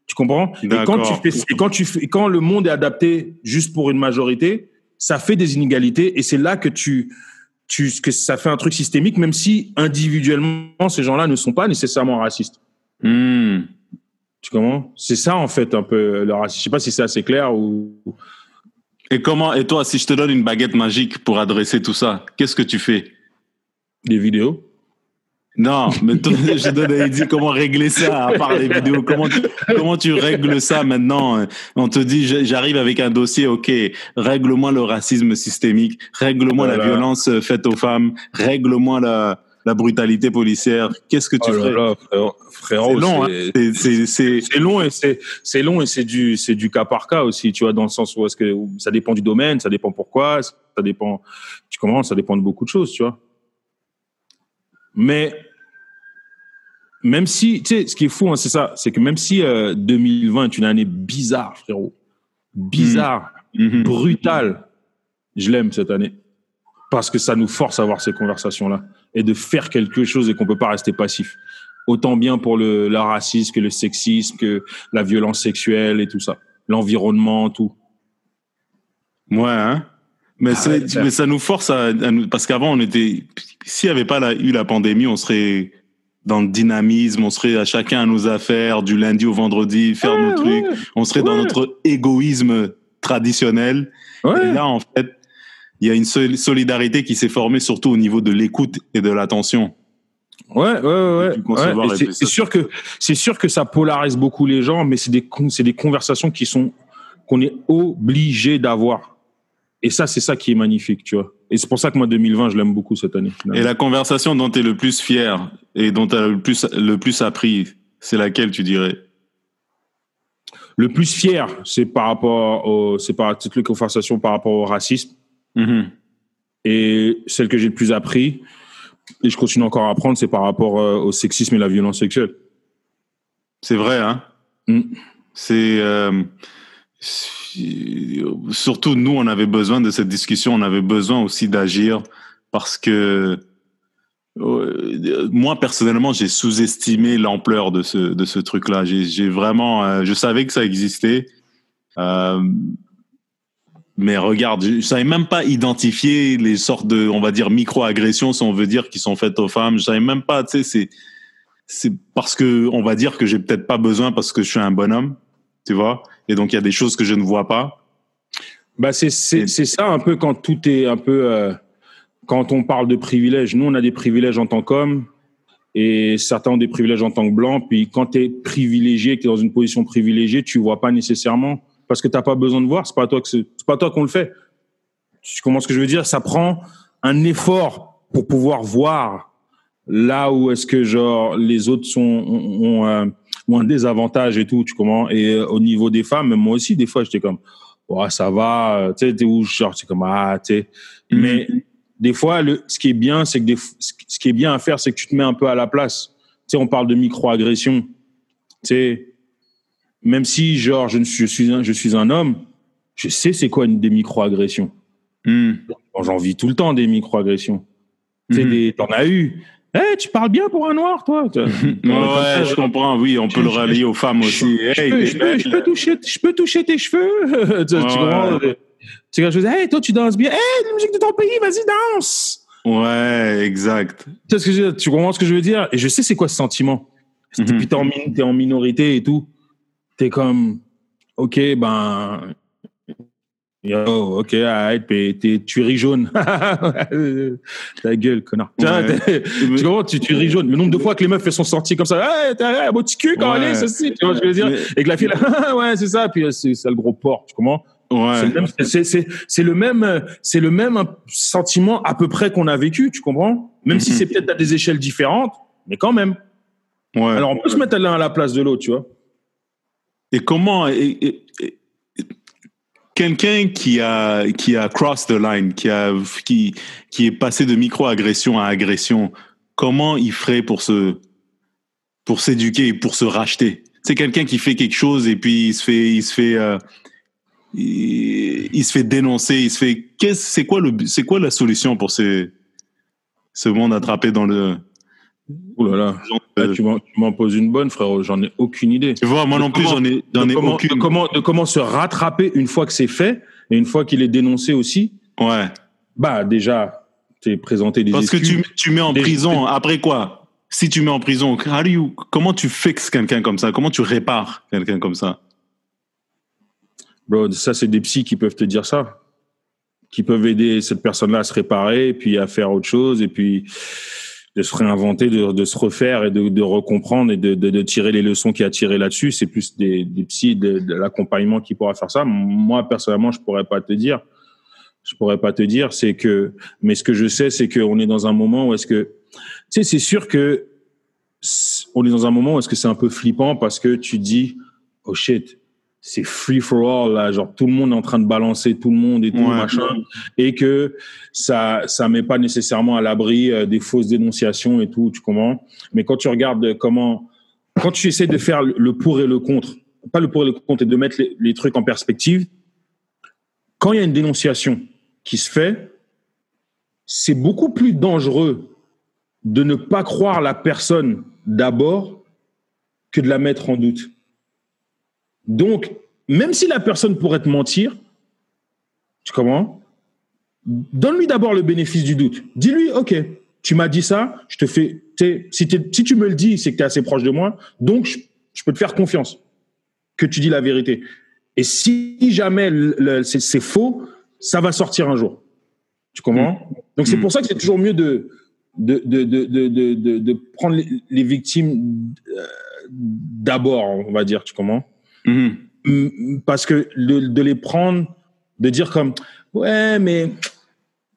Tu comprends? Et quand tu fais, et quand tu fais, et quand le monde est adapté juste pour une majorité, ça fait des inégalités et c'est là que tu, tu, que ça fait un truc systémique, même si individuellement ces gens-là ne sont pas nécessairement racistes. Hmm. Tu comprends? C'est ça en fait un peu le racisme. Je sais pas si c'est assez clair ou. Et comment, et toi, si je te donne une baguette magique pour adresser tout ça, qu'est-ce que tu fais? Des vidéos. Non, mais toi, je donne à Eddie comment régler ça, à part les vidéos. Comment tu, comment tu règles ça maintenant? On te dit, j'arrive avec un dossier, ok, règle-moi le racisme systémique, règle-moi la violence euh, faite aux femmes, règle-moi la, la brutalité policière. Qu'est-ce que tu Oh là ferais là, frérot, frérot, C'est long, hein. c'est- long et c'est c'est long et c'est du c'est du cas par cas aussi, tu vois, dans le sens où est-ce que où ça dépend du domaine, ça dépend pourquoi, ça dépend tu commences, ça dépend de beaucoup de choses, tu vois. Mais même si tu sais ce qui est fou, hein, c'est ça, c'est que même si euh, 2020 est une année bizarre, frérot, bizarre, Mhm. brutale, je l'aime cette année parce que ça nous force à avoir ces conversations-là et de faire quelque chose et qu'on peut pas rester passif. Autant bien pour le, le racisme que le sexisme, que la violence sexuelle et tout ça, l'environnement, tout. Ouais, hein mais, Ah ouais, mais ça nous force à, à nous, parce qu'avant on était, s'il n'y avait pas la- eu la pandémie, on serait dans le dynamisme, on serait à chacun à nos affaires, du lundi au vendredi, faire nos trucs, on serait dans notre égoïsme traditionnel. Ouais. Et là, en fait, il y a une sol- solidarité qui s'est formée surtout au niveau de l'écoute et de l'attention. Ouais, ouais, ouais. c'est- sûr que c'est sûr que ça polarise beaucoup les gens, mais c'est des c'est des conversations qui sont qu'on est obligé d'avoir. Et ça, c'est ça qui est magnifique, tu vois. Et c'est pour ça que moi 2020, je l'aime beaucoup cette année. finalement. Et la conversation dont tu es le plus fier et dont tu as le plus, le plus appris, c'est laquelle, tu dirais? Le plus fier, c'est par rapport au, c'est par toutes les conversations par rapport au racisme. Mhm. Et celle que j'ai le plus appris, et je continue encore à apprendre, c'est par rapport euh, au sexisme et la violence sexuelle. C'est vrai, hein Mm. C'est surtout nous, on avait besoin de cette discussion, on avait besoin aussi d'agir parce que moi personnellement, j'ai sous-estimé l'ampleur de ce de ce truc-là. J'ai vraiment, je savais que ça existait. Euh, mais regarde, je savais même pas identifier les sortes de, on va dire, micro-agressions, si on veut dire, qui sont faites aux femmes. Je savais même pas, tu sais, c'est, c'est parce que, on va dire que j'ai peut-être pas besoin parce que je suis un bonhomme, tu vois. Et donc, il y a des choses que je ne vois pas. Bah, c'est, c'est, c'est ça un peu quand tout est un peu, euh, quand on parle de privilèges. Nous, on a des privilèges en tant qu'hommes et certains ont des privilèges en tant que blancs. Puis quand tu es privilégié, que tu es dans une position privilégiée, tu vois pas nécessairement parce que t'as pas besoin de voir. C'est pas toi que c'est pas toi qu'on le fait. Tu comprends ce que je veux dire? Ça prend un effort pour pouvoir voir là où est-ce que genre les autres sont ont, euh, ont, un désavantage et tout. Tu comprends? Et euh, au niveau des femmes, moi aussi, des fois, j'étais comme, ouais, ça va. Tu sais, t'es où? Genre, c'est comme ah, tu sais. Mm-hmm. Mais des fois, le, ce qui est bien, c'est que des, ce qui est bien à faire, c'est que tu te mets un peu à la place. Tu sais, on parle de micro-agression. Tu sais, même si genre je, suis, je suis, un, je suis un homme, je sais c'est quoi une des microagressions. Mm. J'en vis tout le temps des microagressions. Mm. T'en as eu. Hey, tu parles bien pour un noir, toi. ouais, je comprends. Oui, on peut le rallier aux femmes aussi. Je, peux, je, peux, toucher, je peux toucher tes cheveux. tu, comprends Tu je dis, hey, toi, tu danses bien. Hey, la musique de ton pays, vas-y, danse. Ouais, exact. Tu, ce que tu comprends ce que je veux dire? Et je sais c'est quoi ce sentiment. Mm -hmm. Puis t'es en, en minorité et tout t'es comme, ok, ben, yo, ok, arrête, t'es tuerie jaune. Ta gueule, connard. Tu comprends, tu tuerie jaune. Le nombre de fois que les meufs sont sorties comme ça, hey, t'as un beau petit cul quand elle est, ceci, tu vois ce que je veux dire? Et que la fille, ouais, c'est ça, puis c'est le gros porc, tu comprends? Ouais. C'est le même, c'est le même sentiment à peu près qu'on a vécu, tu comprends? Même si mm-hmm. c'est peut-être à des échelles différentes, mais quand même. Ouais. Alors on peut se mettre l'un à la place de l'autre, tu vois? Et comment quelqu'un qui a qui a crossed the line, qui a qui qui est passé de micro-agression à agression, comment il ferait pour se pour s'éduquer et pour se racheter? C'est quelqu'un qui fait quelque chose et puis il se fait il se fait euh, il, se fait dénoncer, il se fait qu'est-ce c'est quoi le c'est quoi la solution pour ces ce monde attrapé dans le Oh là là. Ah, tu m'en poses une bonne, frérot. J'en ai aucune idée. Tu vois, moi non plus, j'en ai, ai comment, aucune. De comment, de comment se rattraper une fois que c'est fait et une fois qu'il est dénoncé aussi? Ouais. Bah, déjà, t'es présenté des Parce que tu, tu mets en prison, après quoi? Si tu mets en prison, comment tu fixes quelqu'un comme ça? Comment tu répares quelqu'un comme ça? Bro, ça, c'est des psys qui peuvent te dire ça. Qui peuvent aider cette personne-là à se réparer, et puis à faire autre chose, et puis de se réinventer, de, de se refaire et de, de recomprendre et de, de, de, tirer les leçons qui a tiré là-dessus. C'est plus des, des psys, de, de l'accompagnement qui pourra faire ça. Moi, personnellement, je pourrais pas te dire. Je pourrais pas te dire. C'est que, mais ce que je sais, c'est qu'on est dans un moment où est-ce que, tu sais, c'est sûr que on est dans un moment où est-ce que c'est un peu flippant parce que tu dis, oh shit, c'est free for all là, genre tout le monde est en train de balancer tout le monde et tout machin, et que ça ça met pas nécessairement à l'abri euh, des fausses dénonciations et tout, tu comprends? Mais quand tu regardes comment, quand tu essaies de faire le pour et le contre, pas le pour et le contre, et de mettre les, les trucs en perspective, quand il y a une dénonciation qui se fait, c'est beaucoup plus dangereux de ne pas croire la personne d'abord que de la mettre en doute. Donc, même si la personne pourrait te mentir, tu comprends? Donne-lui d'abord le bénéfice du doute. Dis-lui, OK, tu m'as dit ça, je te fais. Si, si tu me le dis, c'est que tu es assez proche de moi, donc je, peux te faire confiance que tu dis la vérité. Et si jamais c'est faux, ça va sortir un jour. Tu comprends? Mmh. Donc c'est mmh. pour ça que c'est toujours mieux de, de, de, de, de prendre les, victimes euh, d'abord, on va dire, tu comprends? Mhm. Parce que de, les prendre, de dire comme ouais, mais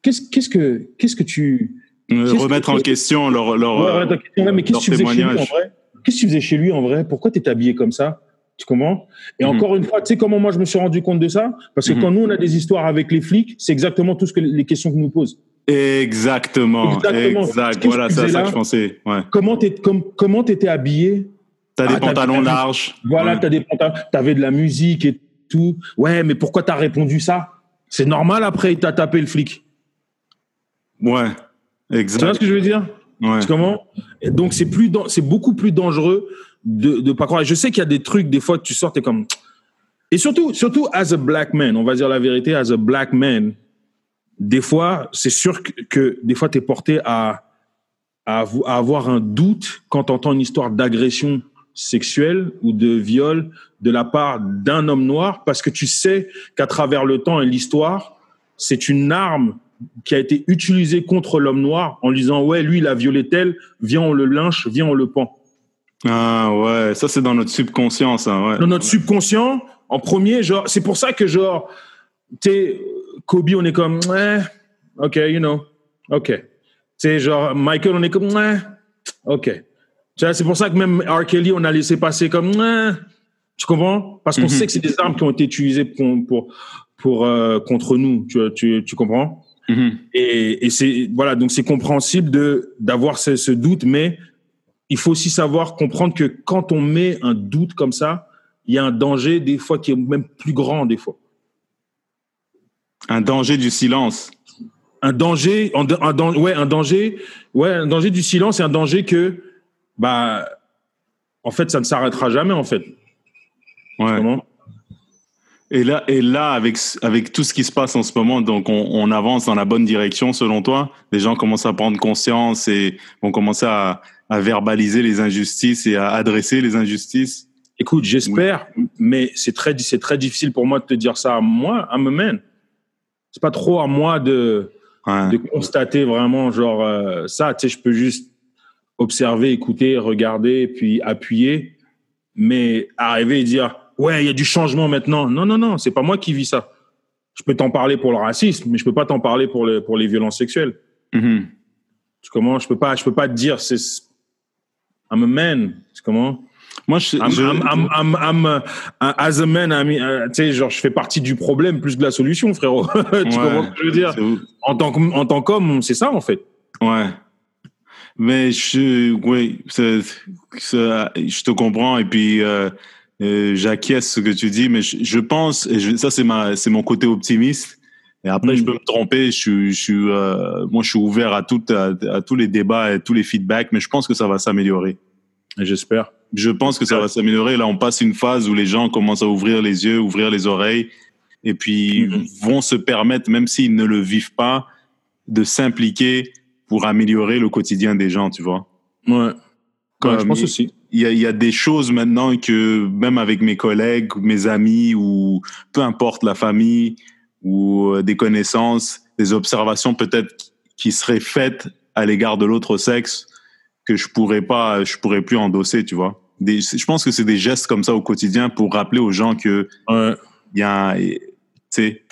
qu'est-ce qu'est-ce que qu'est-ce que tu remettre en question leur leur, ouais, mais qu'est-ce que tu faisais chez lui en vrai? Qu'est-ce que tu faisais chez lui en vrai? Pourquoi tu habillé comme ça? Tu comment Et mhm. encore une fois, tu sais comment moi je me suis rendu compte de ça? Parce que mhm. quand nous on a des histoires avec les flics, c'est exactement tout ce que les questions qu'ils nous posent. Exactement. Exactement. Exact. Voilà, c'est ça que je pensais. Ouais. Comment tu comment t'étais habillé? T'as des Ah, t'as- pantalons t'as- larges. Voilà, Ouais. t'as des pantalons, t'avais de la musique et tout. Ouais, mais pourquoi t'as répondu ça? C'est normal après, il t'a tapé le flic. Ouais. Tu vois Exact. ce que je veux dire? Ouais. Tu Comment? Et Donc c'est plus, c'est beaucoup plus dangereux de de pas croire. Je sais qu'il y a des trucs des fois tu sors, t'es comme. Et surtout, surtout as a black man, on va dire la vérité, as a black man, des fois, c'est sûr que, que des fois t'es porté à à, avoir un doute quand t'entends une histoire d'agression sexuelle ou de viol de la part d'un homme noir, parce que tu sais qu'à travers le temps et l'histoire, c'est une arme qui a été utilisée contre l'homme noir en lui disant ouais lui il a violé tel, viens on le lynche, viens on le pend. Ah ouais, ça c'est dans notre subconscient, ça. Ouais. Dans notre subconscient, en premier, genre c'est pour ça que genre tu sais Kobe on est comme ouais, ok you know, ok. Tu sais genre Michael on est comme ouais, ok. Tu vois, c'est pour ça que même R. Kelly on a laissé passer comme ouais. Tu comprends? Parce qu'on Mhm. sait que c'est des armes qui ont été utilisées pour pour, pour euh, contre nous. Tu, tu, tu comprends? Mhm. Et, et c'est voilà, donc c'est compréhensible de d'avoir ce, ce doute, mais il faut aussi savoir comprendre que quand on met un doute comme ça, il y a un danger des fois qui est même plus grand des fois. Un danger du silence. Un danger, un, un ouais, un danger, ouais, un danger du silence et un danger que, bah, en fait, ça ne s'arrêtera jamais en fait. Ouais. Et là, et là avec, avec tout ce qui se passe en ce moment, donc on, on avance dans la bonne direction selon toi? Les gens commencent à prendre conscience et vont commencer à, à verbaliser les injustices et à adresser les injustices? Écoute, j'espère, mais c'est très, c'est très difficile pour moi de te dire ça à moi, à me man. C'est pas trop à moi de, Ouais. de constater vraiment genre euh, ça tu sais je peux juste observer écouter regarder puis appuyer mais arriver et dire ouais il y a du changement maintenant. Non non non c'est pas moi qui vis ça. Je peux t'en parler pour le racisme mais je peux pas t'en parler pour le pour les violences sexuelles. Mhm. tu comment je peux pas je peux pas te dire c'est I'm a man. C'est comment Moi, je, I'm, je- I'm, I'm, uh, as a man uh, tu sais genre je fais partie du problème plus que de la solution frérot. Tu Ouais. comprends ce que je veux dire? en tant que- en tant qu'homme c'est ça en fait. Ouais. Mais je, oui, c'est- je te comprends et puis euh, euh, j'acquiesce ce que tu dis, mais je, je pense, et je- ça c'est ma, c'est mon côté optimiste. Et après, Mm. je peux me tromper. Je suis, je euh, moi, je suis ouvert à tout, à, à tous les débats et tous les feedbacks, mais je pense que ça va s'améliorer. j'espère Je pense que ça va s'améliorer. Là, on passe une phase où les gens commencent à ouvrir les yeux, ouvrir les oreilles, et puis Mhm. vont se permettre, même s'ils ne le vivent pas, de s'impliquer pour améliorer le quotidien des gens, tu vois. Ouais. Comme Ouais, je pense aussi. Il y a, il y a des choses maintenant que, même avec mes collègues, mes amis, ou peu importe la famille, ou euh, des connaissances, des observations peut-être qui seraient faites à l'égard de l'autre sexe que je pourrais pas, je pourrais plus endosser, tu vois. Des, je pense que c'est des gestes comme ça au quotidien pour rappeler aux gens que Ouais. il y a, tu sais,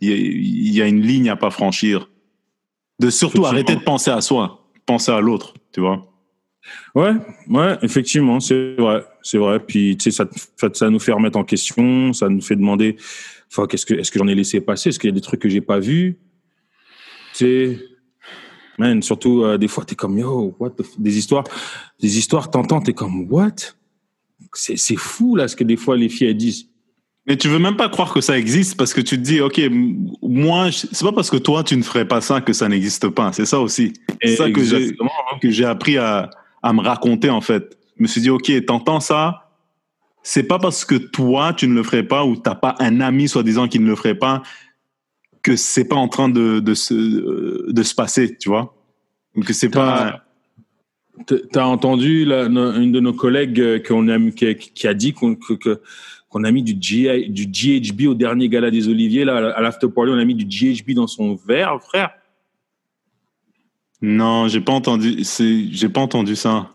il y a, il y a une ligne à pas franchir. De surtout arrêter de penser à soi, penser à l'autre, tu vois. Ouais, ouais, effectivement, c'est vrai, c'est vrai. Puis tu sais, ça, ça nous fait remettre en question, ça nous fait demander, fuck, est-ce que, est-ce que j'en ai laissé passer, est-ce qu'il y a des trucs que j'ai pas vus, tu sais, man, surtout euh, des fois t'es comme yo, what, the f- des histoires, des histoires, t'entends, t'es comme what, c'est, c'est fou là ce que des fois les filles elles disent. Mais tu veux même pas croire que ça existe parce que tu te dis, OK, moi, je- c'est pas parce que toi, tu ne ferais pas ça que ça n'existe pas. C'est ça aussi. C'est ça que j'ai, Exactement. que j'ai appris à, à me raconter, en fait. Je me suis dit, OK, t'entends ça? C'est pas parce que toi, tu ne le ferais pas ou t'as pas un ami, soi-disant, qui ne le ferait pas que c'est pas en train de, de, se, de se passer, tu vois? Que c'est pas. T'as entendu une de nos collègues euh, qu'on a, mis- qui, a- qui a dit qu'on que- que- qu'on a mis du, GI du GHB au dernier gala des Oliviers, là, à l'after party, on a mis du GHB dans son verre, frère. Non, j'ai pas entendu, j'ai pas entendu ça.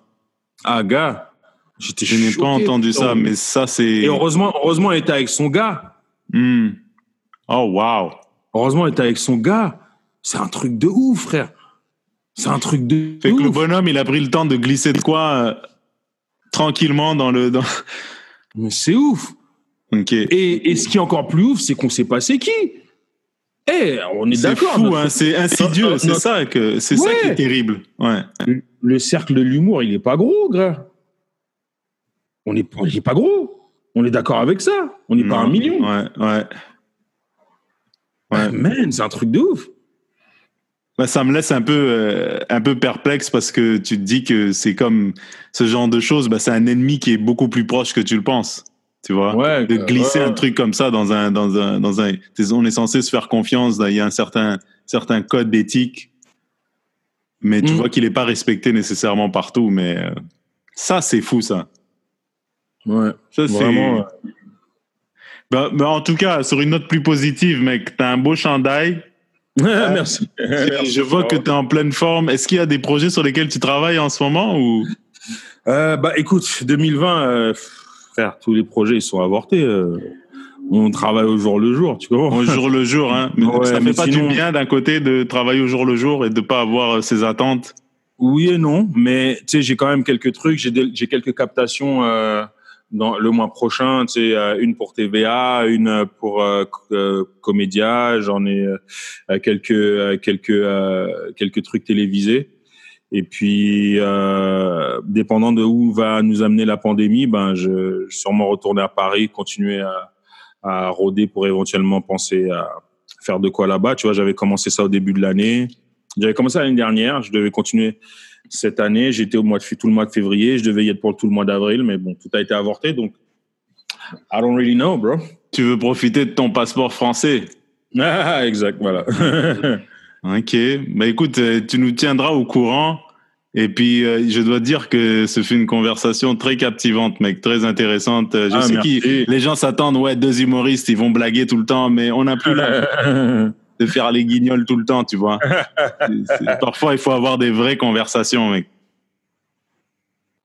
Ah, gars, Je n'ai pas entendu ça, mais ça, c'est. Et heureusement, heureusement, elle était avec son gars. Hmm. Oh, wow. Heureusement, elle était avec son gars. C'est un truc de ouf, frère. C'est un truc de Fait que le bonhomme, il a pris le temps de glisser de quoi euh, tranquillement dans le. Dans... Mais c'est ouf. Et, et ce qui est encore plus ouf, c'est qu'on sait pas c'est qui. Eh, on est C'est d'accord. fou, notre- hein, c'est insidieux, c'est notre- ça que c'est ça qui est terrible. Ouais. le cercle de l'humour, il est pas gros, gars. on n'est pas gros. On est d'accord avec ça. On n'est pas un million. Ouais, ouais. Ouais. Man, c'est un truc de ouf. Bah, ça me laisse un peu, euh, un peu perplexe parce que tu te dis que c'est comme ce genre de choses, bah, c'est un ennemi qui est beaucoup plus proche que tu le penses. Tu vois, Ouais, de glisser ouais. un truc comme ça dans un, dans un, dans un, on est censé se faire confiance. Il y a un certain, certain code d'éthique, mais tu Mm. vois qu'il n'est pas respecté nécessairement partout. Mais euh, ça, c'est fou, ça. Ouais. Ça, c'est. Vraiment, euh, Bah, bah, en tout cas, sur une note plus positive, mec, t'as un beau chandail. Merci. Je vois que tu es en pleine forme. Est-ce qu'il y a des projets sur lesquels tu travailles en ce moment ou? Euh, bah écoute, 2020, euh, frère, tous les projets ils sont avortés. euh. on travaille au jour le jour, tu comprends au jour le jour hein Mais Ouais, Ça mais fait pas du bien d'un côté de travailler au jour le jour et de pas avoir euh, ses attentes. Oui et non, mais tu sais, j'ai quand même quelques trucs. J'ai quelques captations euh, dans le mois prochain. Tu sais, une pour TVA, une pour euh, co- Comédia. J'en ai quelques quelques quelques trucs télévisés. Et puis, euh, dépendant de où va nous amener la pandémie, ben, je, je vais sûrement retourner à Paris, continuer à, à rôder pour éventuellement penser à faire de quoi là-bas. Tu vois, j'avais commencé ça au début de l'année. J'avais commencé l'année dernière. Je devais continuer cette année. J'étais au mois de tout le mois de février. Je devais y être pour tout le mois d'avril, mais bon, tout a été avorté. Donc, I don't really know, bro. Tu veux profiter de ton passeport français? Ah, exact, voilà. Ok. Bah écoute, euh, tu nous tiendras au courant. Et puis, euh, je dois dire que ce fut une conversation très captivante, mec, très intéressante. Euh, Je Ah, sais que les gens s'attendent, ouais, deux humoristes, ils vont blaguer tout le temps, mais on n'a plus là de faire les guignols tout le temps, tu vois. Parfois, il faut avoir des vraies conversations, mec.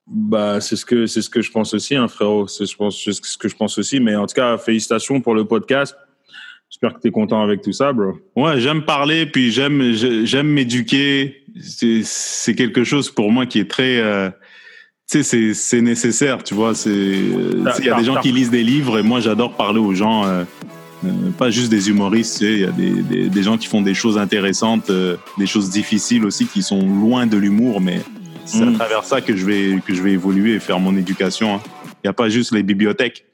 Bah, c'est ce que c'est ce que je pense aussi, hein, frérot. C'est ce que je pense aussi. Mais en tout cas, félicitations pour le podcast. J'espère que tu es content avec tout ça, bro. Ouais, j'aime parler, puis j'aime j'aime m'éduquer. C'est c'est quelque chose pour moi qui est très, euh, tu sais, c'est c'est nécessaire, tu vois. C'est euh, il y a des gens qui lisent des livres et moi j'adore parler aux gens, euh, euh, pas juste des humoristes. Tu sais, il y a des, des, des gens qui font des choses intéressantes, euh, des choses difficiles aussi qui sont loin de l'humour, mais c'est à Mm. travers ça que je vais que je vais évoluer et faire mon éducation. hein. Il n'y a pas juste les bibliothèques.